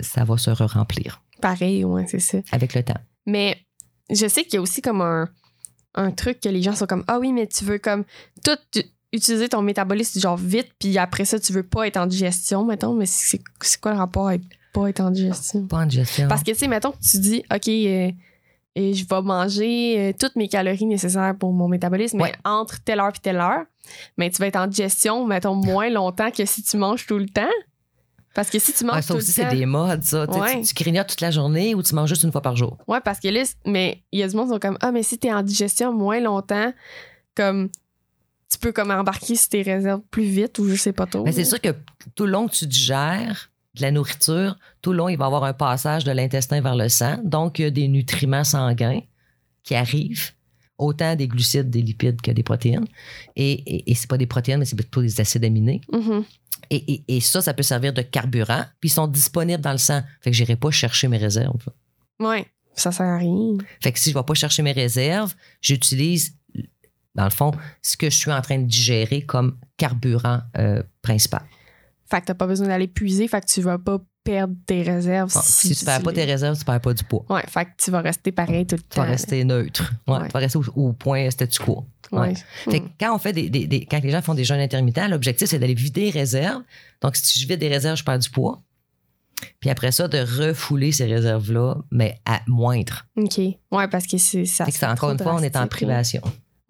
ça va se re-remplir
Pareil, ouais, c'est ça.
avec le temps.
Mais je sais qu'il y a aussi comme un, un truc que les gens sont comme Ah oui, mais tu veux comme tout utiliser ton métabolisme genre vite, puis après ça, tu veux pas être en digestion, mettons. Mais c'est quoi le rapport avec pas être en digestion?
Pas en digestion.
Parce que, tu sais, mettons que tu dis OK, euh, et je vais manger euh, toutes mes calories nécessaires pour mon métabolisme, mais entre telle heure et telle heure, mais tu vas être en digestion, mettons, moins longtemps que si tu manges tout le temps. Parce que si tu manges
Ouais, ça
tout
aussi, c'est des modes, ça. Tu
Ouais.
Tu, tu grignotes toute la journée ou tu manges juste une fois par jour.
Ouais, parce que là, mais il y a du monde qui sont comme Ah, mais si t'es en digestion moins longtemps, comme tu peux comme embarquer sur tes réserves plus vite ou je sais pas trop.
Mais c'est sûr que tout le long que tu digères de la nourriture, tout le long, il va y avoir un passage de l'intestin vers le sang. Donc, il y a des nutriments sanguins qui arrivent, autant des glucides, des lipides que des protéines. Et, et, et c'est pas des protéines, mais c'est plutôt des acides aminés.
Mhm.
Et, et- et ça, ça peut servir de carburant. Puis ils sont disponibles dans le sang. Fait que j'irai pas chercher mes réserves.
Ouais, ça sert à rien.
Fait que si je vais pas chercher mes réserves, j'utilise, dans le fond, ce que je suis en train de digérer comme carburant euh, principal.
Fait que t'as pas besoin d'aller puiser, fait que tu vas pas perdre tes réserves.
Bon,
si,
si tu perds pas tes réserves, tu perds pas du poids.
Ouais, fait que tu vas rester pareil tout le
Tu vas
temps.
rester neutre. Ouais,
Ouais.
Tu vas rester au, au point statu quo.
Ouais.
Fait que quand on fait des, des- des- quand les gens font des jeûnes intermittents, l'objectif c'est d'aller vider les réserves. Donc si je vide des réserves, je perds du poids. Puis après ça, de refouler ces réserves-là, mais à moindre.
OK. Ouais, parce que c'est ça.
Fait que encore une fois, on est en privation.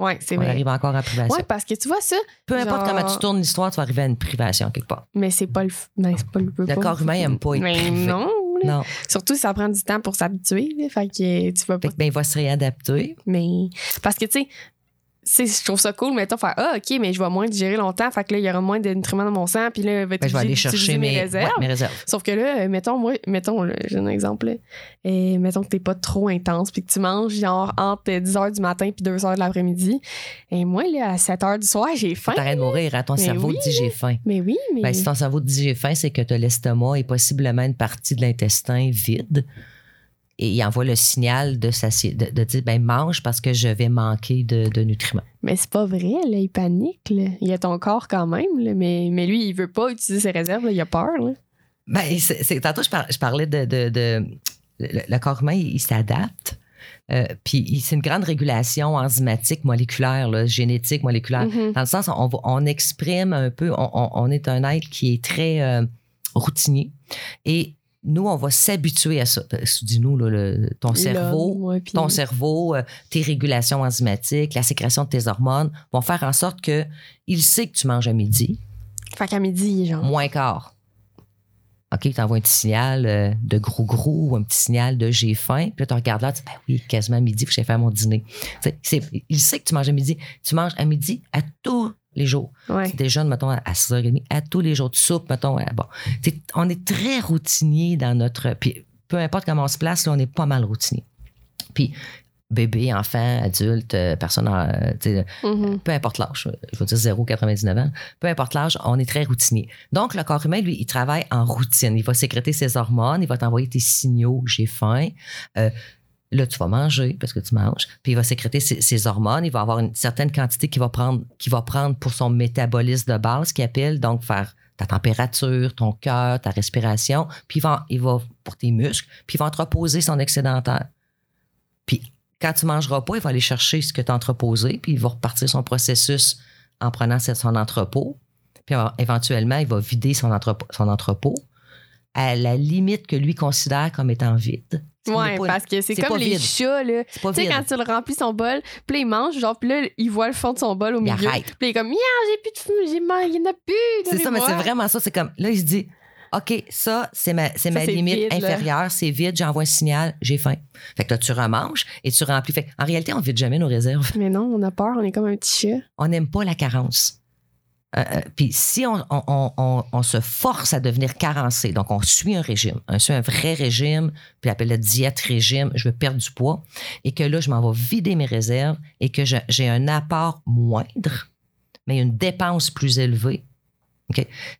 Ouais, c'est
On
vrai.
arrive encore en privation.
Ouais, parce que tu vois ça,
Peu importe comment tu tournes l'histoire, tu vas arriver à une privation quelque part.
mais c'est pas le. Ben, c'est pas le.
Le corps humain aime pas être
Mais
privé.
non. là.
Non.
Surtout, ça prend du temps pour s'habituer. Fait que tu vas pas.
Fait que, ben, il va se réadapter.
Mais. Parce que, tu sais. C'est- Je trouve ça cool, mettons, faire Ah, OK, mais je vais moins digérer longtemps. Fait que là, il y aura moins de nutriments dans mon sang. Puis là, va
Ben, je vais aller chercher mes,
réserves.
ouais, mes réserves.
Sauf que là, euh, mettons, moi, mettons, j'ai un exemple. là. Et mettons que t'es pas trop intense puis que tu manges genre entre 10 h du matin puis 2 h de l'après-midi. Et moi, là, à 7 h du soir, j'ai faim.
T'arrêtes de mourir, hein, ton
Mais
cerveau
oui.
dit j'ai faim.
Mais oui, mais.
Ben, si ton cerveau dit j'ai faim, c'est que tu as l'estomac et possiblement une partie de l'intestin vide. Et il envoie le signal de, satié- de, de dire ben, mange parce que je vais manquer de, de nutriments.
Mais c'est pas vrai, là, il panique. Là. Il y a ton corps quand même, là, mais, mais lui, il veut pas utiliser ses réserves, il a peur. Là.
Ben, c'est, tantôt, je, par- je parlais de. de- le, le corps humain, il, il s'adapte. Euh, puis c'est une grande régulation enzymatique, moléculaire, là, génétique, moléculaire.
Mhm.
Dans le sens, on, on exprime un peu, on est un être qui est très euh, routinier. Et nous, on va s'habituer à ça. Dis-nous, là, le- ton cerveau,
L'homme, ouais, puis-
ton cerveau, euh, tes régulations enzymatiques, la sécrétion de tes hormones vont faire en sorte que il sait que tu manges à midi,
Fait qu'à midi, genre.
moins quart. OK, tu envoies un petit signal euh, de gros gros ou un petit signal de j'ai faim. Puis là, tu regardes là, tu dis, ben oui, quasiment à midi, faut que j'aille faire mon dîner. Il sait que tu manges à midi. Tu manges à midi à tous les jours.
Ouais.
Tu déjeunes, mettons, à 6h30, à tous les jours. Tu soupes, mettons, à- bon. T'sais, on est très routinier dans notre. Puis peu importe comment on se place, là, on est pas mal routinier. Puis bébé, enfant, adulte, euh, personne, euh,
Mhm.
peu importe l'âge, je veux dire 0,99 ans, peu importe l'âge, on est très routinier. Donc, le corps humain, lui, il travaille en routine. Il va sécréter ses hormones, il va t'envoyer tes signaux, j'ai faim. Euh, là, tu vas manger parce que tu manges. Puis, il va sécréter ses, hormones. Il va avoir une certaine quantité qu'il va prendre, pour son métabolisme de base, qu'il appelle, donc faire ta température, ton cœur, ta respiration. Puis, il va, il va pour tes muscles, puis il va entreposer son excédentaire. Puis, quand tu mangeras pas, il va aller chercher ce que tu as entreposé, puis il va repartir son processus en prenant son entrepôt. Puis éventuellement, il va vider son entrepôt, son entrepôt à la limite que lui considère comme étant vide.
Ouais,
pas-
parce que c'est comme les
vide.
chats, là.
c'est pas
Tu sais, quand tu le remplis son bol, puis là, il mange, genre, puis là, il voit le fond de son bol au
Il
milieu. Puis il est comme, j'ai plus de fou, j'ai mal, il y en a plus.
C'est ça, mais c'est vraiment ça. C'est comme, là, il se dit, OK, ça, c'est ma,
Ça,
ma limite
vide,
inférieure, c'est vide, j'envoie un signal, j'ai faim. Fait que là, tu remanges et tu remplis. Fait en réalité, on ne vide jamais nos réserves.
Mais non, on a peur, on est comme un petit chat.
on n'aime pas la carence. Euh, euh, Puis si on, se force à devenir carencé, donc on suit un régime, on suit un vrai régime, puis appelle la diète régime, je veux perdre du poids, et que là, je m'en vais vider mes réserves et que j'ai un apport moindre, mais une dépense plus élevée.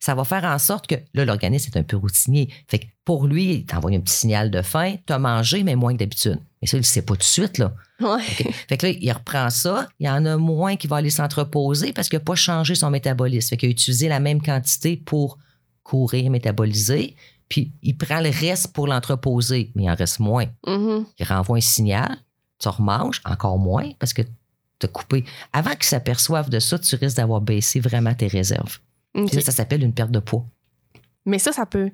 Ça va faire en sorte que là, l'organisme est un peu routinier. Fait que pour lui, il t'envoie un petit signal de faim, tu as mangé, mais moins que d'habitude. Mais ça, il ne sait pas tout de suite, là.
Ouais.
Fait que là, il reprend ça. Il y en a moins qui va aller s'entreposer parce qu'il n'a pas changé son métabolisme. Fait qu'il a utilisé la même quantité pour courir, métaboliser. Puis il prend le reste pour l'entreposer, mais il en reste moins.
Mhm.
Il renvoie un signal, tu remanges encore moins parce que tu as coupé. Avant qu'ils s'aperçoivent de ça, tu risques d'avoir baissé vraiment tes réserves. Là, ça s'appelle une perte de poids.
Mais ça, ça peut.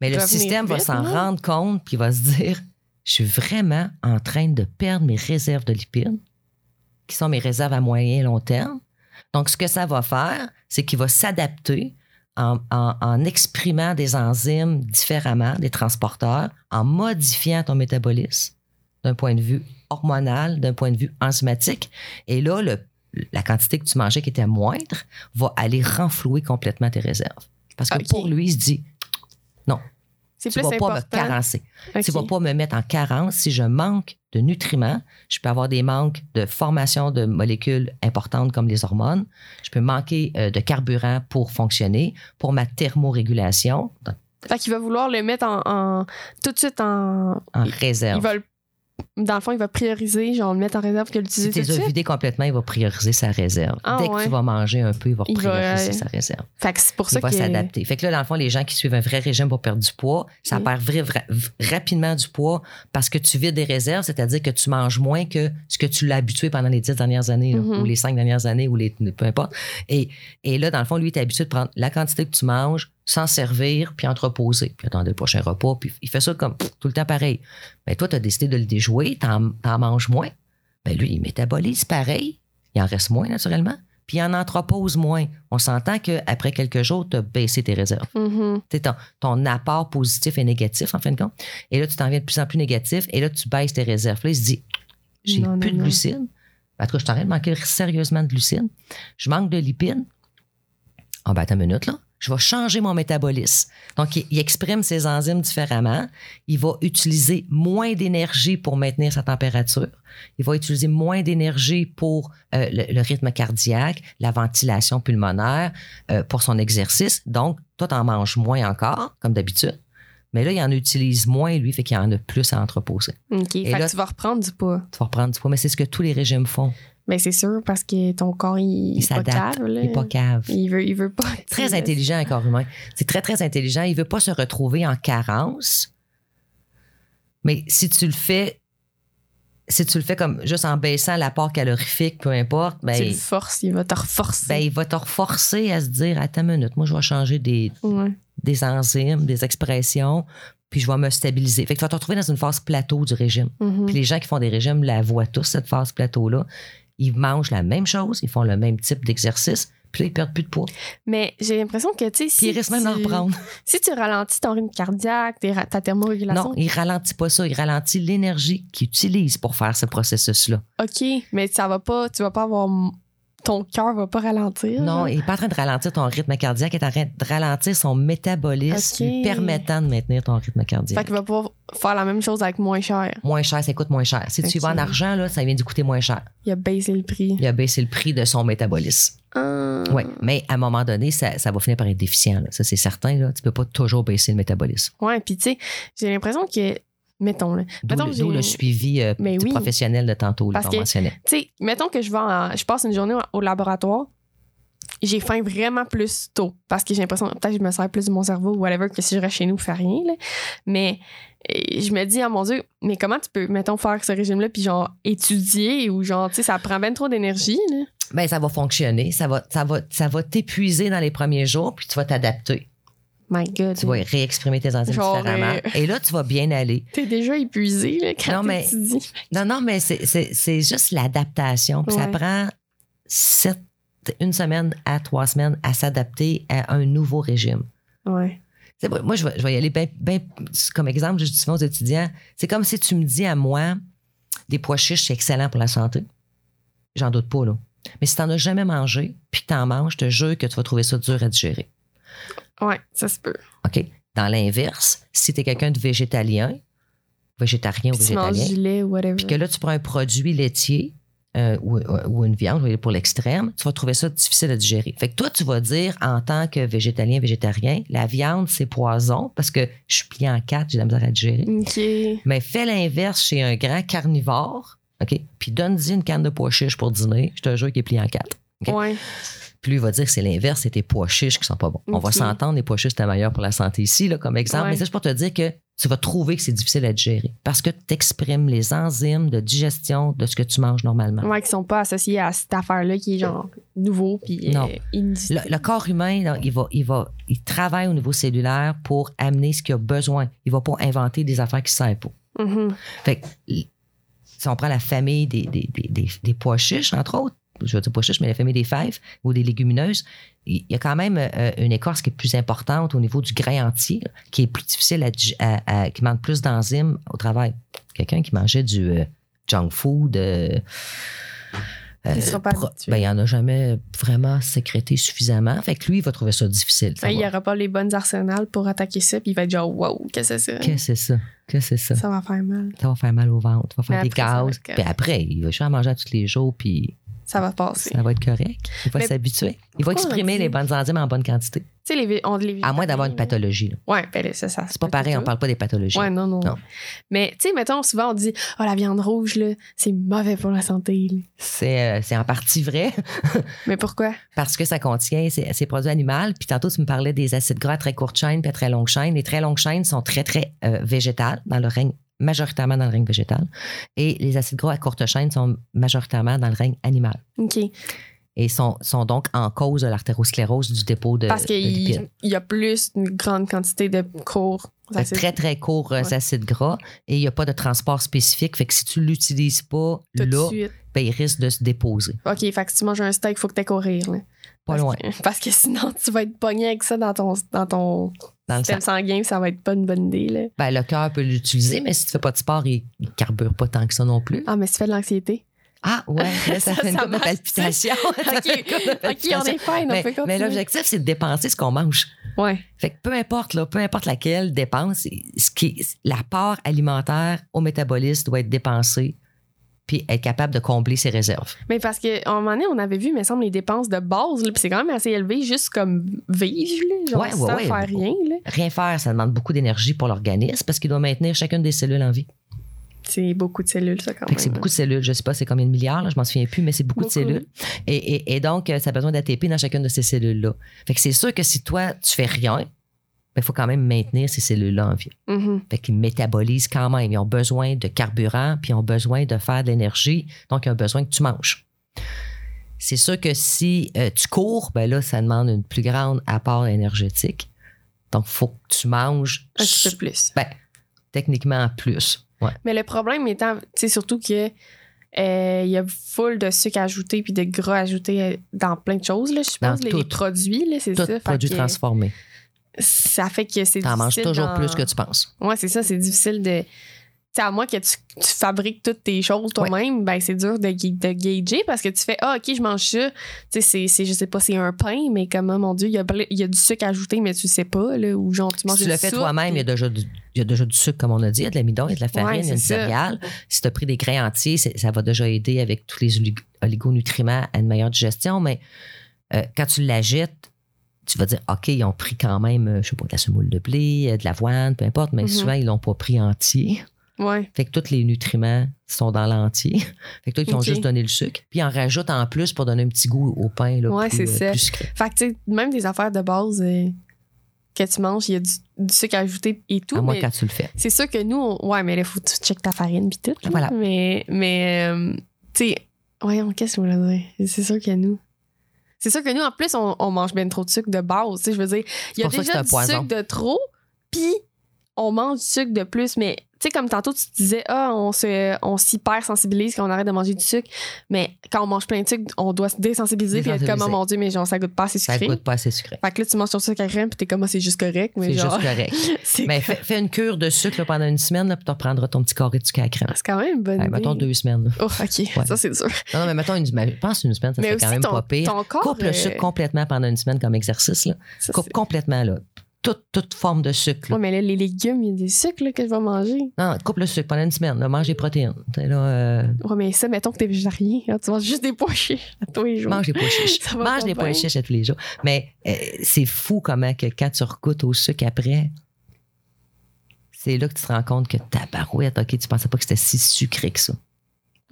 Mais le système va s'en rendre compte puis il va se dire je suis vraiment en train de perdre mes réserves de lipides, qui sont mes réserves à moyen et long terme. Donc, ce que ça va faire, c'est qu'il va s'adapter en, en- en exprimant des enzymes différemment, des transporteurs, en modifiant ton métabolisme d'un point de vue hormonal, d'un point de vue enzymatique. Et là, le- la quantité que tu mangeais qui était moindre va aller renflouer complètement tes réserves. Parce que pour lui, il se dit,
C'est
tu
plus
vas pas me carencer. Tu vas pas me mettre en carence si je manque de nutriments. Je peux avoir des manques de formation de molécules importantes comme les hormones. Je peux manquer euh, de carburant pour fonctionner, pour ma thermorégulation
Fait qu'il va vouloir le mettre en, en- tout de suite en.
réserve.
il va le- dans le fond, il va prioriser, genre le mettre en réserve que
si
l'utiliser
tu
tout de
les as vidés complètement, il va prioriser sa réserve.
Ah,
Dès que
ouais.
tu vas manger un peu, il va
Il va,
prioriser
euh,
sa réserve.
Fait que c'est pour
Il
ça
va
que.
s'adapter. Fait que là, dans le fond, les gens qui suivent un vrai régime pour perdre du poids, ça
Mm.
perd vrai- vrai- v- rapidement du poids parce que tu vides des réserves, c'est-à-dire que tu manges moins que ce que tu l'as habitué pendant les dix dernières années, là,
Mhm.
ou les cinq dernières années, ou les peu importe. Et, et là, dans le fond, lui, est habitué de prendre la quantité que tu manges, s'en servir, puis entreposer, puis attendre le prochain repas. Puis il fait ça comme pff, tout le temps pareil. Mais toi, tu as décidé de le déjouer, t'en en manges moins. Ben lui, il métabolise pareil. Il en reste moins, naturellement. Puis il en entrepose moins. On s'entend qu'après quelques jours, tu as baissé tes réserves. Sais, ton, ton apport positif et négatif, en fin de compte. Et là, tu t'en viens de plus en plus négatif. Et là, tu baisses tes réserves. Là, il se dit, j'ai plus
non,
de glucides. En tout cas, je suis en train de manquer sérieusement de glucides. Je manque de lipides. Ah ben, attends une minute, là. Je vais changer mon métabolisme. Donc, il, il exprime ses enzymes différemment. Il va utiliser moins d'énergie pour maintenir sa température. Il va utiliser moins d'énergie pour euh, le, le rythme cardiaque, la ventilation pulmonaire, euh, pour son exercice. Donc, toi, t'en manges moins encore, comme d'habitude. Mais là, il en utilise moins, lui, fait qu'il en a plus à entreposer.
OK. Fait
là-
que tu vas reprendre du poids.
Tu vas reprendre du poids, mais c'est ce que tous les régimes font.
Ben, c'est sûr, parce que ton corps, il, est pas
s'adapte.
cave, là.
Il n'est pas cave.
Il veut, il veut pas.
Très intelligent, un corps humain. C'est très, très intelligent. Il veut pas se retrouver en carence. Mais si tu le fais, si tu le fais comme juste en baissant l'apport calorifique, peu importe, ben,
Tu le forces, il va te reforcer.
ben, il va te reforcer à se dire Attends une minute, moi, je vais changer des,
Ouais.
des enzymes, des expressions, puis je vais me stabiliser. Fait que tu vas te retrouver dans une phase plateau du régime.
Mhm.
Puis les gens qui font des régimes la voient tous, cette phase plateau-là. Ils mangent la même chose, ils font le même type d'exercice, puis là, ils perdent plus de poids.
Mais j'ai l'impression que, tu sais, si.
Puis ils risquent même d'en
tu-
reprendre. *laughs*
Si tu ralentis ton rythme cardiaque, ta thermorégulation.
Non, il ralentit pas ça. Il ralentit l'énergie qu'il utilise pour faire ce processus-là.
OK, mais ça va pas. Tu vas pas avoir. Ton cœur va pas ralentir.
Non, il n'est pas en train de ralentir ton rythme cardiaque, il est en train de ralentir son métabolisme, lui permettant de maintenir ton rythme
Fait
cardiaque.
qu'il va pouvoir faire la même chose avec moins cher.
Moins cher, ça coûte moins cher. Si tu vas en argent, là, ça vient de coûter moins cher.
Il a baissé le prix.
Il a baissé le prix de son métabolisme.
Ah.
Oui, mais à un moment donné, ça, ça va finir par être déficient. là. Ça, c'est certain. Là. Tu peux pas toujours baisser le métabolisme.
Ouais, puis tu sais, j'ai l'impression que. Mettons, là. Mettons
le, le suivi euh,
Mais
du
oui.
professionnel de tantôt là,
Parce que-
mentionnait.
Tu sais, mettons que je vais en- je passe une journée au- laboratoire, j'ai faim vraiment plus tôt parce que j'ai l'impression peut-être que je me sers plus de mon cerveau ou whatever que si je reste chez nous, je fais rien. là. Mais je me dis, ah mon Dieu, mais comment tu peux, mettons, faire ce régime-là puis genre étudier ou genre, tu sais, ça prend bien trop d'énergie. là?
Ben, ça va fonctionner. Ça va, ça va, ça va t'épuiser dans les premiers jours, puis tu vas t'adapter.
My God.
Tu vas réexprimer tes enzymes
Genre,
différemment.
euh,
Et là, tu vas bien aller. *laughs*
T'es déjà épuisé là, quand
Non, mais-
tu dis.
Non, non, mais c'est- juste l'adaptation. Puis Ça prend sept, une semaine à trois semaines à s'adapter à un nouveau régime.
Ouais.
Moi, je vais, je vais y aller comme exemple, je dis souvent aux étudiants, c'est comme si tu me dis à moi, des pois chiches, c'est excellent pour la santé. J'en doute pas, là. Mais si t'en as jamais mangé, puis que t'en manges, je te jure que tu vas trouver ça dur à digérer.
Ouais, ça se peut.
OK? Dans l'inverse, si tu es quelqu'un de végétalien, végétarien ou végétalien,
du lait ou whatever.
puis que là, tu prends un produit laitier euh, ou, ou une viande, pour l'extrême, tu vas trouver ça difficile à digérer. Fait que toi, tu vas dire, en tant que végétalien, végétarien, la viande, c'est poison parce que je suis plié en quatre, j'ai de la misère à digérer.
OK.
Mais fais l'inverse chez un grand carnivore, OK? Puis donne-y une canne de pois chiches pour dîner, je te jure qu'il est plié en quatre. OK?
Ouais.
Puis lui, il va dire que c'est l'inverse, c'est tes pois chiches qui sont pas bons. On va s'entendre, les pois chiches, c'est meilleur pour la santé ici, là, comme exemple.
Ouais.
Mais c'est juste pour te dire que tu vas trouver que c'est difficile à digérer parce que tu exprimes les enzymes de digestion de ce que tu manges normalement.
Ouais, qui sont pas associés à cette affaire-là qui est genre nouveau puis
Non.
euh, inusité.
Le, le corps humain, il, va, il, va, il travaille au niveau cellulaire pour amener ce qu'il a besoin. Il va pas inventer des affaires qui ne servent pas.
Mhm.
Fait que, si on prend la famille des, des, des, des, des pois chiches, entre autres, je veux dire pas chiche, mais la famille des fèves ou des légumineuses, il y a quand même euh, une écorce qui est plus importante au niveau du grain entier, qui est plus difficile à, dig- à- à- qui manque plus d'enzymes au travail. Quelqu'un qui mangeait du euh, junk food, euh, euh,
Il sera pas
pro-
habitué.
ben, il en a jamais vraiment sécrété suffisamment. Fait que lui, il va trouver ça difficile.
Ouais, il
va-
n'y aura pas les bonnes arsenals pour attaquer ça, puis il va être genre, wow, qu'est-ce que c'est ça?
Qu'est-ce que c'est ça? Qu'est-ce que c'est ça?
Ça va faire mal.
Ça va faire mal au ventre, ça va faire
Mais
des gaz. Puis après, il va juste en manger à tous les jours, puis
Ça va passer.
ça va être correct. Il va s'habituer. Il va exprimer les bonnes enzymes en bonne quantité.
Tu sais, les, on, les
À moins d'avoir une pathologie.
Ouais, ben là, ça.
C'est pas pareil, on parle pas des pathologies.
Ouais, non, non,
Non.
Mais, tu sais, mettons, souvent, on dit, oh, la viande rouge, là, c'est mauvais pour la santé.
C'est euh, c'est en partie vrai *laughs*
Mais pourquoi?
parce que ça contient ces, ces produits animaux. Puis tantôt, tu me parlais des acides gras à très courte chaîne puis à très longue chaîne. Les très longues chaînes sont très, très euh, végétales dans le règne majoritairement dans le règne végétal. Et les acides gras à courte chaîne sont majoritairement dans le règne animal.
OK.
Et sont, sont donc en cause de l'artérosclérose du dépôt de,
Parce qu'il y a plus une grande quantité de cours.
Fait que très, très courts euh,
Ouais.
acides gras et il n'y a pas de transport spécifique. Fait que si tu ne l'utilises pas
Tout
là, ben, il risque de se déposer.
OK, fait que si tu manges un steak, il faut que tu courir. Là.
Pas
Parce
loin,
que- *laughs* parce que sinon, tu vas être pogné avec ça dans ton, dans ton
dans le sang.
système sanguin, puis ça va être pas une bonne idée. Là.
Ben, le cœur peut l'utiliser, mais si tu fais pas de sport, il, il carbure pas tant que ça non plus.
Ah, mais si tu fais de l'anxiété.
Ah ouais, *laughs* là, ça,
Ça,
fait une de palpitations. *laughs* Ça
OK, on est fine, on
mais, mais l'objectif, c'est de dépenser ce qu'on mange.
Ouais.
Fait que peu importe, là, peu importe laquelle dépense, ce qui la part alimentaire au métabolisme doit être dépensée puis être capable de combler ses réserves.
Mais parce qu'à un moment donné, on avait vu, il me semble, les dépenses de base, puis c'est quand même assez élevé, juste comme vivre, là, genre
Ouais,
sans
ouais.
faire rien. Là.
Rien faire, ça demande beaucoup d'énergie pour l'organisme parce qu'il doit maintenir chacune des cellules en vie.
C'est beaucoup de cellules, ça, quand
Fait que c'est
même.
beaucoup de cellules. Je sais pas c'est combien de milliards, là, je m'en souviens plus, mais c'est beaucoup, de cellules. Et, et- et donc, euh, ça a besoin d'ATP dans chacune de ces cellules-là. Fait que c'est sûr que si toi, tu fais rien, il faut quand même maintenir ces cellules-là en vie.
Mhm.
Fait qu'ils métabolisent quand même. Ils ont besoin de carburant, puis ils ont besoin de faire de l'énergie. Donc, ils ont besoin que tu manges. C'est sûr que si euh, tu cours, ben là, ça demande une plus grande apport énergétique. Donc, il faut que tu manges
Un petit peu plus.
ben, techniquement plus. Ouais.
Mais le problème étant, c'est surtout que euh, il y a full de sucre ajouté puis de gras ajouté euh, dans plein de choses, là, je suppose, les, produits, c'est ça. Fait
produit
que
transformé.
Ça fait que c'est
Tu en manges toujours plus que tu penses.
Ouais, c'est ça, c'est difficile de. Tu sais, à moins que tu, tu fabriques toutes tes choses toi-même, ben c'est dur de, de gager parce que tu fais Ah, ok, je mange ça. Tu sais, c'est- je sais pas, c'est un pain, mais comment, mon Dieu, il y a, y a du sucre ajouté, mais tu sais pas, là, ou genre, tu manges
Si tu le fais toi-même, il y, a déjà du, y a déjà du sucre, comme on a dit. Il y a de l'amidon, il y a de la farine, il y a céréale. Si tu as pris des grains entiers, ça va déjà aider avec tous les olig- oligonutriments à une meilleure digestion. Mais euh, quand tu l'agètes, tu vas dire, OK, ils ont pris quand même, euh, je sais pas, de la semoule de blé, euh, de l'avoine, peu importe, mais
Mhm.
souvent, ils l'ont pas pris entier.
Ouais.
Fait que tous les nutriments sont dans l'entier. *laughs* Fait que toi, ils t'ont juste donné le sucre. Puis ils en rajoutent en plus pour donner un petit goût au pain là,
Ouais, c'est
euh,
ça.
plus.
Fait que, tu sais, même des affaires de base euh, que tu manges, il y a du, du sucre ajouté et tout.
À moins quand tu le fais.
c'est sûr que nous, on- ouais, mais là, faut que tu checkes ta farine puis tout. là.
Voilà.
Mais, mais euh, tu sais, voyons, qu'est-ce que je voulais dire? C'est sûr que nous. C'est sûr que nous, en plus, on, on mange bien trop de sucre de base. Je veux dire, il y a déjà du sucre de trop, puis on mange du sucre de plus. Mais sais, comme tantôt, tu te disais, ah, on se, on s'hyper-sensibilise quand on arrête de manger du sucre. Mais quand on mange plein de sucre, on doit se désensibiliser puis être comme, oh mon Dieu, mais genre, ça goûte pas assez
Ça
sucré.
goûte pas assez sucré.
Fait que là, tu manges ton sucre à crème puis t'es comme, ah, c'est juste correct. Mais
C'est juste correct. *laughs* Mais fais, fais une cure de sucre là, pendant une semaine, là, puis tu reprendras ton petit carré de sucre à crème.
c'est quand même une bonne
Ouais,
idée.
mettons deux semaines. là.
Oh, OK. Ça, c'est sûr.
Non, non, mais mettons une semaine. Je pense une semaine, ça
mais
serait quand même
ton,
pas pire.
ton corps.
Coupe le sucre complètement pendant une semaine comme exercice. Là.
ça,
Coupe complètement. Là. Toute, toute forme de sucre. là.
Ouais, mais là, les légumes, il y a des sucres là, que je vais manger.
Non, coupe le sucre pendant une semaine. Là, mange des protéines. Là, euh,
Ouais, mais ça, mettons que t'es végétarien. hein, tu manges juste des pois chiches à tous les jours.
mange des pois *laughs* chiches. Mange des pois chiches à tous les jours. Mais euh, c'est fou comment que quand tu recoutes au sucre après, c'est là que tu te rends compte que ta barouette, OK, tu pensais pas que c'était si sucré que ça.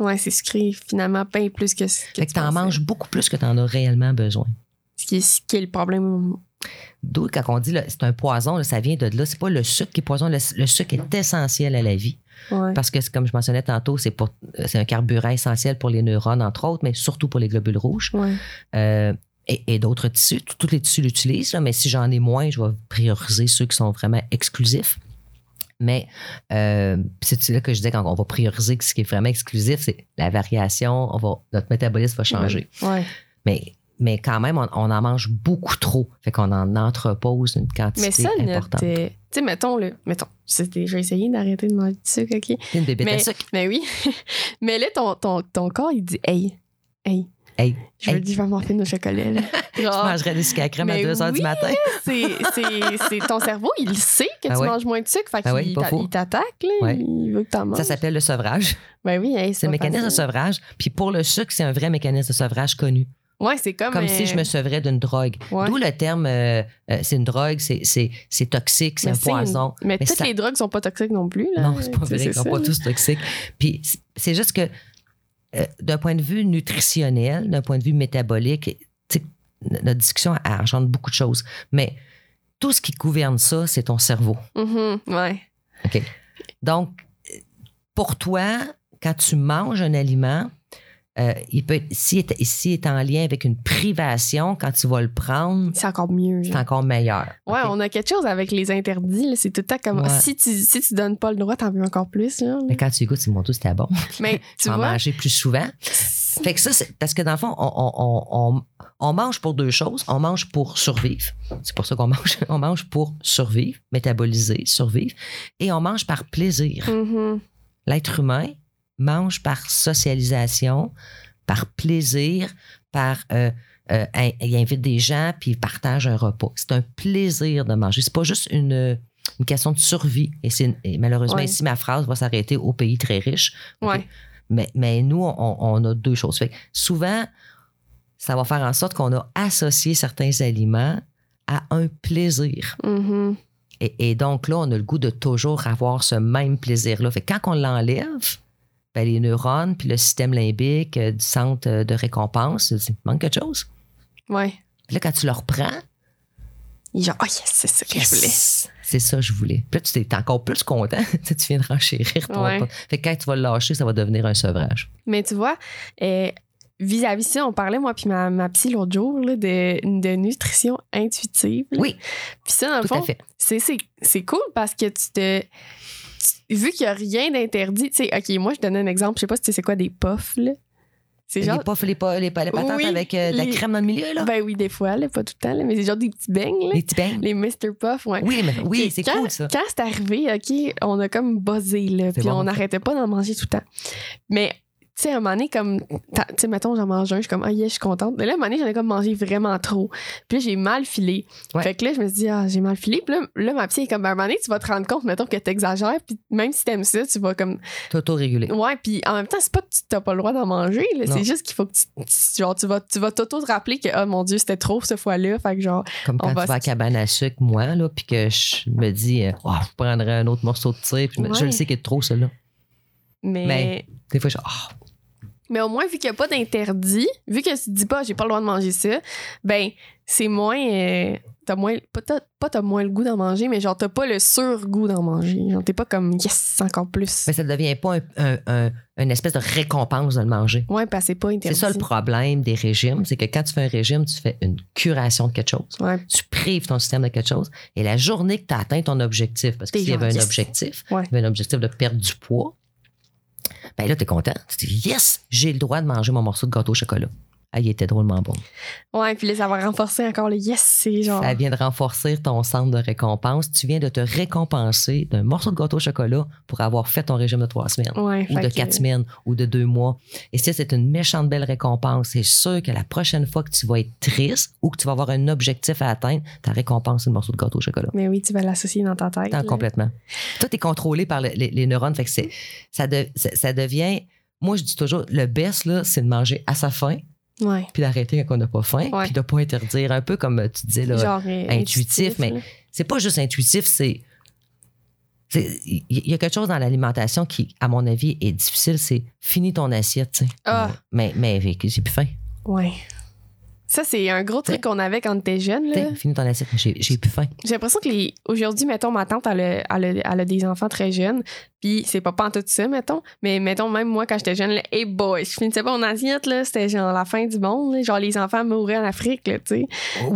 Ouais, c'est sucré, finalement, bien plus que ce que
Fait que
tu
t'en
pensais.
manges beaucoup plus que t'en as réellement besoin.
Ce qui est, ce qui est le problème.
D'où, quand on dit c'est un poison, là, ça vient de là. C'est pas le sucre qui est poison. Le, le sucre est essentiel à la vie.
Ouais.
Parce que, comme je mentionnais tantôt, c'est, pour, c'est un carburant essentiel pour les neurones, entre autres, mais surtout pour les globules rouges.
Ouais.
Euh, et, et d'autres tissus. Tous les tissus l'utilisent, mais si j'en ai moins, je vais prioriser ceux qui sont vraiment exclusifs. Mais euh, c'est là que je disais quand on va prioriser ce qui est vraiment exclusif, c'est la variation, on va, notre métabolisme va changer.
Ouais.
Mais, mais quand même, on, on en mange beaucoup trop. Fait qu'on en entrepose une quantité
Mais ça,
importante.
euh, Tu sais, mettons, le. Mettons, vais essayer d'arrêter de manger du sucre, OK?
Une bébête
mais,
à sucre.
mais oui. *laughs* mais là, ton, ton, ton corps, il dit Hey, hey,
Hey,
je veux dire, je vais m'en faire au chocolat. Là. *laughs*
je
Genre,
mangerais du sucre à crème à
mais
2 h
oui.
du matin. *laughs*
c'est, ton cerveau, il sait que
Ah
tu
ouais.
manges moins de sucre, fait
Ah ouais, faux.
il t'attaque, là,
Ouais.
il veut que t'en manges.
Ça s'appelle le sevrage.
Ben oui, hey,
C'est le mécanisme de sevrage. Puis pour le sucre, c'est un vrai mécanisme de sevrage connu.
Ouais, c'est comme.
Comme
euh,
si je me sevrais d'une drogue.
ouais.
D'où le terme, euh, euh, c'est une drogue, c'est, c'est, c'est toxique, c'est un poison.
Mais,
Mais
toutes
ça-
les drogues sont pas toxiques non plus. Là.
Non, c'est pas vrai, ils sont pas tous toxiques. Puis c'est- juste que euh, d'un point de vue nutritionnel, d'un point de vue métabolique, notre discussion engendre beaucoup de choses. Mais tout ce qui gouverne ça, c'est ton cerveau.
Mhm, ouais.
OK? Donc, euh, pour toi, quand tu manges un aliment, euh, il peut être, s'il est, en lien avec une privation, quand tu vas le prendre,
C'est encore mieux.
c'est encore meilleur.
Ouais, on a quelque chose avec les interdits. C'est tout le temps comme
Ouais.
si tu si tu donnes pas le droit, t'en veux encore plus. Là.
Mais quand tu écoutes, c'est mon Dieu, c'était bon. *laughs*
Mais
Tu en
vois,
manger plus souvent. Fait que ça, c'est parce que dans le fond, on, on- on- on- mange pour deux choses. On mange pour survivre. C'est pour ça qu'on *laughs* mange. On mange pour survivre, métaboliser, survivre. Et on mange par plaisir.
Mhm.
L'être humain mange par socialisation, par plaisir, par. euh, euh, il invite des gens puis il partage un repas. C'est un plaisir de manger. C'est pas juste une, une question de survie. Et, malheureusement,
Ouais.
ici, ma phrase va s'arrêter au pays très riche. OK?
Ouais.
Mais, mais nous, on, on a deux choses. Fait que souvent, ça va faire en sorte qu'on a associé certains aliments à un plaisir.
Mhm.
Et, et donc là, on a le goût de toujours avoir ce même plaisir-là. Fait que quand on l'enlève, ben, les neurones puis le système limbique euh, du centre euh, de récompense, il manque quelque chose. Puis là, quand tu le reprends,
Il est Genre, oh yes, c'est ça que je voulais.
c'est ça que je voulais. Puis là, tu es encore plus content. *laughs* Tu viens de renchérir ton
Ouais.
Fait que quand tu vas le lâcher, ça va devenir un sevrage.
Mais tu vois, euh, vis-à-vis ça, on parlait, moi, puis ma, ma psy l'autre jour, là, de, de nutrition intuitive. là.
Oui,
Puis ça, dans le
tout
fond, c'est cool parce que tu te. Vu qu'il n'y a rien d'interdit, tu sais, OK, moi, je donne un exemple, je sais pas si tu sais c'est quoi des puffs, là. C'est genre.
Les puffs, les, les, les patates
Oui,
avec euh, de la
les-
crème dans le milieu, là?
Ben oui, des fois, là, pas tout le temps, là, mais c'est genre des petits beignes, là.
les petits beignes.
Les Mr. Puff, ouais.
Oui, mais, oui c'est cool, ça.
Quand c'est arrivé, OK, on a comme buzzé, là, puis
bon.
on n'arrêtait pas d'en manger tout le temps. Mais, sais, à un moment donné, comme, tu sais, mettons, j'en mange un, je suis comme, ah, yeah, je suis contente. Mais là, à un moment donné, j'en ai comme mangé vraiment trop. Puis là, j'ai mal filé.
Ouais.
Fait que là, je me suis dit, ah, j'ai mal filé. Puis là, là, ma psy est comme, Ben, à un moment donné, tu vas te rendre compte, mettons, que t'exagères. Puis même si t'aimes ça, tu vas comme,
T'auto-réguler.
ouais, puis en même temps, c'est pas que tu t'as pas le droit d'en manger. C'est juste qu'il faut que tu, tu- genre, tu vas, tu vas t'auto-te-rappeler que, oh mon Dieu, c'était trop cette fois-là. Fait que genre,
Comme
On
quand
va
tu vas à cabane à sucre, moi, là, puis que je me dis, Oh, je prendrais un autre morceau de tir, puis je le sais qu'il est trop, celui-là.
mais.
Mais- Des fois, je oh,
Mais au moins, vu qu'il n'y a pas d'interdit, vu que tu dis pas j'ai pas le droit de manger ça, ben c'est moins. euh, t'as moins. Pas t'as, pas t'as moins le goût d'en manger, mais genre t'as pas le surgoût d'en manger. Genre t'es pas comme yes, encore plus.
mais ça ne devient pas un- un- un- une espèce de récompense de le manger.
Ouais, parce que c'est pas
C'est
interdit.
ça le problème des régimes, c'est que quand tu fais un régime, tu fais une curation de quelque chose.
Ouais.
Tu prives ton système de quelque chose. Et la journée que tu as atteint ton objectif, parce que s'il y avait un
yes.
objectif,
Ouais.
il y avait un objectif de perdre du poids, ben là, tu es content. Tu dis, yes, j'ai le droit de manger mon morceau de gâteau au chocolat. Ah, il était drôlement bon.
Ouais, puis là, ça va renforcer encore le yes, c'est genre.
Ça vient de renforcer ton centre de récompense. Tu viens de te récompenser d'un morceau de gâteau au chocolat pour avoir fait ton régime de trois semaines.
Ouais,
Ou de
que-
quatre semaines, ou de deux mois. Et ça, c'est une méchante belle récompense. C'est sûr que la prochaine fois que tu vas être triste ou que tu vas avoir un objectif à atteindre, ta récompense, c'est le morceau de gâteau au chocolat.
Mais oui, tu vas l'associer dans ta tête.
Tant complètement. Tout est contrôlé par le- les, les neurones. Fait que ça, de- ça, ça devient. Moi, je dis toujours, le best, là, c'est de manger à sa faim,
Ouais.
puis d'arrêter quand on n'a pas faim,
Ouais.
puis de ne pas interdire. Un peu comme tu disais, là,
Genre euh,
intuitif, mais- c'est pas juste intuitif, c'est. Il y a quelque chose dans l'alimentation qui, à mon avis, est difficile, c'est finis ton assiette, tu sais.
Ah.
Mais, mais j'ai plus faim.
Ouais. Ça, c'est un gros truc qu'on avait quand on était jeune. là.
Finis ton assiette, j'ai j'ai plus faim.
J'ai l'impression que les... aujourd'hui, mettons, ma tante, elle a, elle a- elle a des enfants très jeunes. Puis c'est pas pas tout ça, mettons. Mais mettons, même moi, quand j'étais jeune, là, hey boy, je finissais pas mon assiette, là. C'était genre la fin du monde. là. Genre, les enfants mouraient en Afrique, là, tu sais.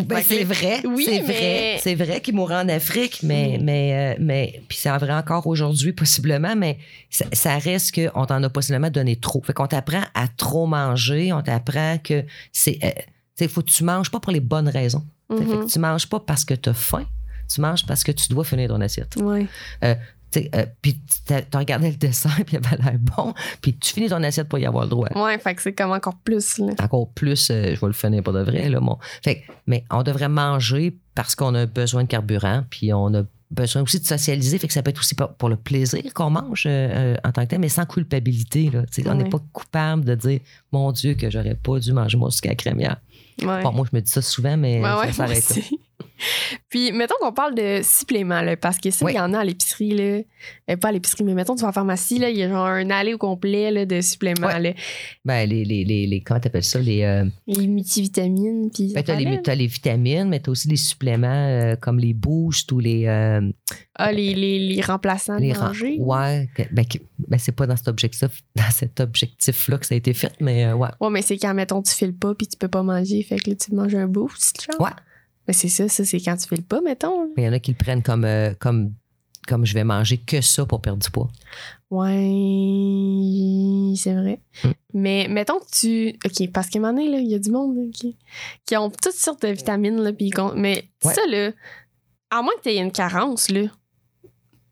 Ben,
Fait que-
c'est vrai,
Oui,
c'est
mais-
vrai, c'est vrai qu'il mourrait en Afrique, mais
Mm.
mais euh, mais puis c'est vrai encore aujourd'hui possiblement, mais ça, ça reste qu'on t'en a possiblement donné trop. Fait qu'on t'apprend à trop manger, on t'apprend que c'est, euh, tu sais, faut que tu manges pas pour les bonnes raisons. Fait
Mhm.
que tu manges pas parce que tu as faim, tu manges parce que tu dois finir ton assiette. Tu sais, euh, puis tu as regardé le dessin, *laughs* puis il avait l'air bon, puis tu finis ton assiette pour y avoir le droit.
Ouais, fait que c'est comme encore plus, là.
Encore plus, euh, je vais le finir pas de vrai. Là, mon. fait, que- mais on devrait manger parce qu'on a besoin de carburant, puis on a besoin aussi de socialiser. Fait que ça peut être aussi pour, pour le plaisir qu'on mange euh, euh, en tant que tel, mais sans culpabilité. Là, On n'est pas coupable de dire Mon Dieu, que j'aurais pas dû manger mon sucre à la crémière.
Ouais.
Bon, moi, je me dis ça souvent, mais
Ouais,
ça s'arrête. *laughs*
Puis, mettons qu'on parle de suppléments, là, parce que ça, il y en a à l'épicerie, là. Euh, pas à l'épicerie, mais mettons, tu vas en pharmacie, là, il y a genre un allée au complet, là, de suppléments,
Ouais.
là.
Ben, les, les, les, les- comment t'appelles ça? Les, euh,
Les multivitamines, puis...
ben, t'as, les, t'as les vitamines, mais t'as aussi les suppléments euh, comme les boosts ou les.
Ah, les, les, les remplaçants
les
de manger.
Ouais, ben, ben, c'est pas dans cet objectif, *laughs* dans cet objectif-là que ça a été fait, mais ouais.
Ouais, mais c'est quand, mettons, tu files pas, puis tu peux pas manger, fait que là, tu manges un boost, genre.
Ouais.
Mais c'est ça, ça, c'est quand tu files pas, mettons.
Mais il y en a qui le prennent comme, euh, comme, comme je vais manger que ça pour perdre du poids.
Ouais, c'est vrai.
Hmm.
Mais mettons que tu. OK, parce qu'à un moment donné, là, il y a du monde là, qui, qui ont toutes sortes de vitamines. Là, puis mais
Ouais.
ça, là, à moins que tu aies une carence, là.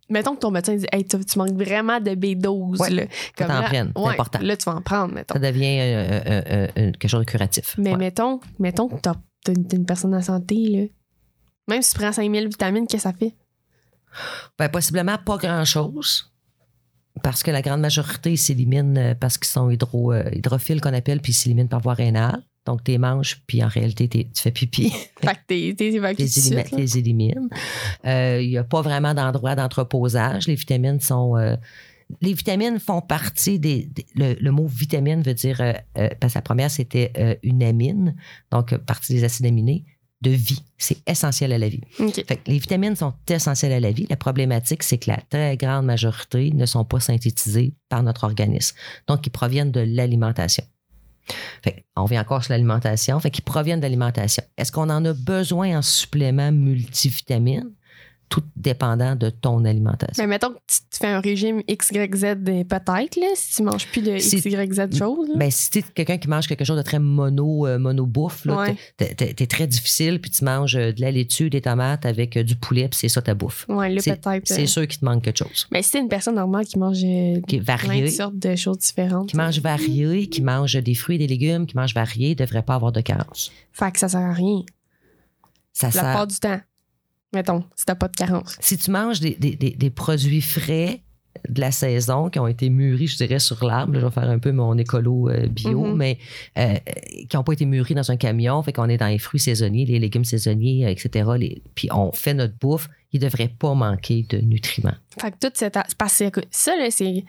Mettons que ton médecin dit Hey, tu, tu manques vraiment de B12.
Ouais,
là.
t'en
là,
prennes,
ouais,
important.
Là, tu vas en prendre, mettons.
Ça devient euh, euh, quelque chose de curatif.
Mais
Ouais.
mettons, mettons que une, t'es une personne en santé, là. Même si tu prends 5000 vitamines, qu'est-ce que ça fait?
Ben, possiblement pas grand-chose. Parce que la grande majorité ils s'éliminent euh, parce qu'ils sont hydro, euh, hydrophiles qu'on appelle, puis ils s'éliminent par voie rénale. Donc, tu les manges, puis en réalité, tu fais pipi. *laughs*
Fait que t'es évacué
les, élimines-
là.
les élimines. Il n'y a pas vraiment d'endroit d'entreposage. Les vitamines sont. euh, les vitamines font partie des. des- le, le mot vitamine veut dire. euh, euh, parce que la première, c'était euh, une amine, donc partie des acides aminés, de vie. C'est essentiel à la vie. Fait que les vitamines sont essentielles à la vie. La problématique, c'est que la très grande majorité ne sont pas synthétisées par notre organisme. Donc, ils proviennent de l'alimentation. Fait on vient encore sur l'alimentation. Fait qu'ils proviennent de l'alimentation. Est-ce qu'on en a besoin en supplément multivitamines? Tout dépendant de ton alimentation.
Mais mettons que tu, tu fais un régime XYZ peut-être, là, si tu manges plus de
Si-
XYZ choses. là.
Ben, si tu es quelqu'un qui mange quelque chose de très mono, euh,
Ouais.
t'es- t'es t'es très difficile, puis tu manges euh, de la laitue, des tomates avec euh, du poulet, puis c'est ça ta bouffe.
ouais, là, peut-être.
C'est sûr qu'il te manque quelque chose.
Mais si t'es une personne normale qui mange
Qui
plein de sortes de choses différentes.
qui mange varié, qui mange des fruits et des légumes, qui mange varié, ne devrait pas avoir de carence.
Fait que ça sert à rien.
Ça
La
sert.
part du temps. Mettons, si t'as pas de carence.
Si tu manges des, des- des- des produits frais de la saison qui ont été mûris, je dirais, sur l'arbre, je vais faire un peu mon écolo euh, bio,
Mhm.
mais euh, qui n'ont pas été mûris dans un camion, fait qu'on est dans les fruits saisonniers, les légumes saisonniers, euh, etc. les- puis on fait notre bouffe, il ne devrait pas manquer de nutriments,
Fait que tout cette. Parce que ça, là, c'est.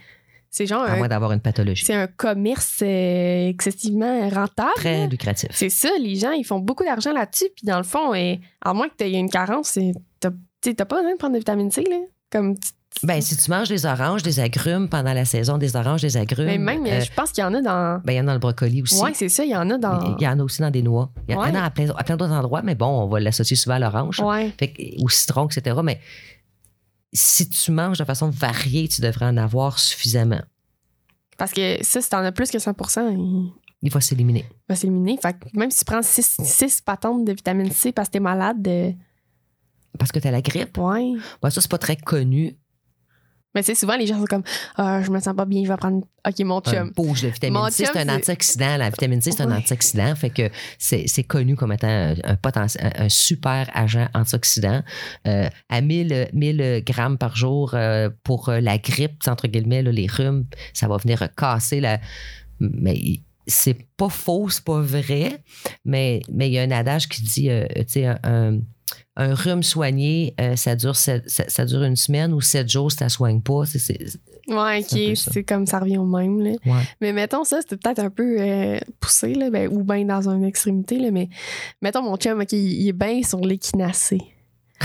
C'est genre
à
un,
moins d'avoir une pathologie.
c'est un commerce euh, excessivement rentable.
Très lucratif.
C'est ça, les gens, ils font beaucoup d'argent là-dessus. Puis dans le fond, euh, à moins que tu aies une carence, t'as pas besoin de prendre de vitamine C. Là. Comme,
Ben, si tu manges des oranges, des agrumes pendant la saison, des oranges, des agrumes.
mais même,
euh,
je pense qu'il y en a dans.
ben, il y en a dans le brocoli aussi.
Ouais, c'est ça, il y en a dans.
Il y en a aussi dans des noix. Il y en
Ouais.
a à plein, à plein d'autres endroits, mais bon, on va l'associer souvent à l'orange.
Ouais.
Fait au citron, etc. Mais si tu manges de façon variée, tu devrais en avoir suffisamment.
Parce que ça, si t'en as plus que 100 il
Il va s'éliminer.
va s'éliminer. Fait que même si tu prends 6 patentes de vitamine C parce que t'es malade,
Parce que tu as la grippe.
ouais.
Bon, ça, c'est pas très connu.
Mais sais, souvent, les gens sont comme Ah, je me sens pas bien, je vais prendre. Ok, mon
Un
chum.
bouge de vitamine
Mon
C, c'est un
c'est-
antioxydant. La vitamine C, c'est un antioxydant. Fait que c'est c'est connu comme étant un, un un- un super agent antioxydant. Euh, à 1000, 1000 grammes par jour euh, pour la grippe, entre guillemets, là, les rhumes, ça va venir casser la. Mais c'est pas faux, c'est pas vrai, mais mais il y a un adage qui dit, euh, tu sais, un, un- un rhume soigné, euh, ça, dure sept- ça, ça dure une semaine ou sept jours si ça soigne pas. Peu
ok, c'est comme ça revient au même. Là.
ouais.
Mais mettons ça, c'était peut-être un peu euh, poussé, là, ben, ou bien dans une extrémité, là, mais mettons mon chum, ok, il, est bien sur l'équinacée.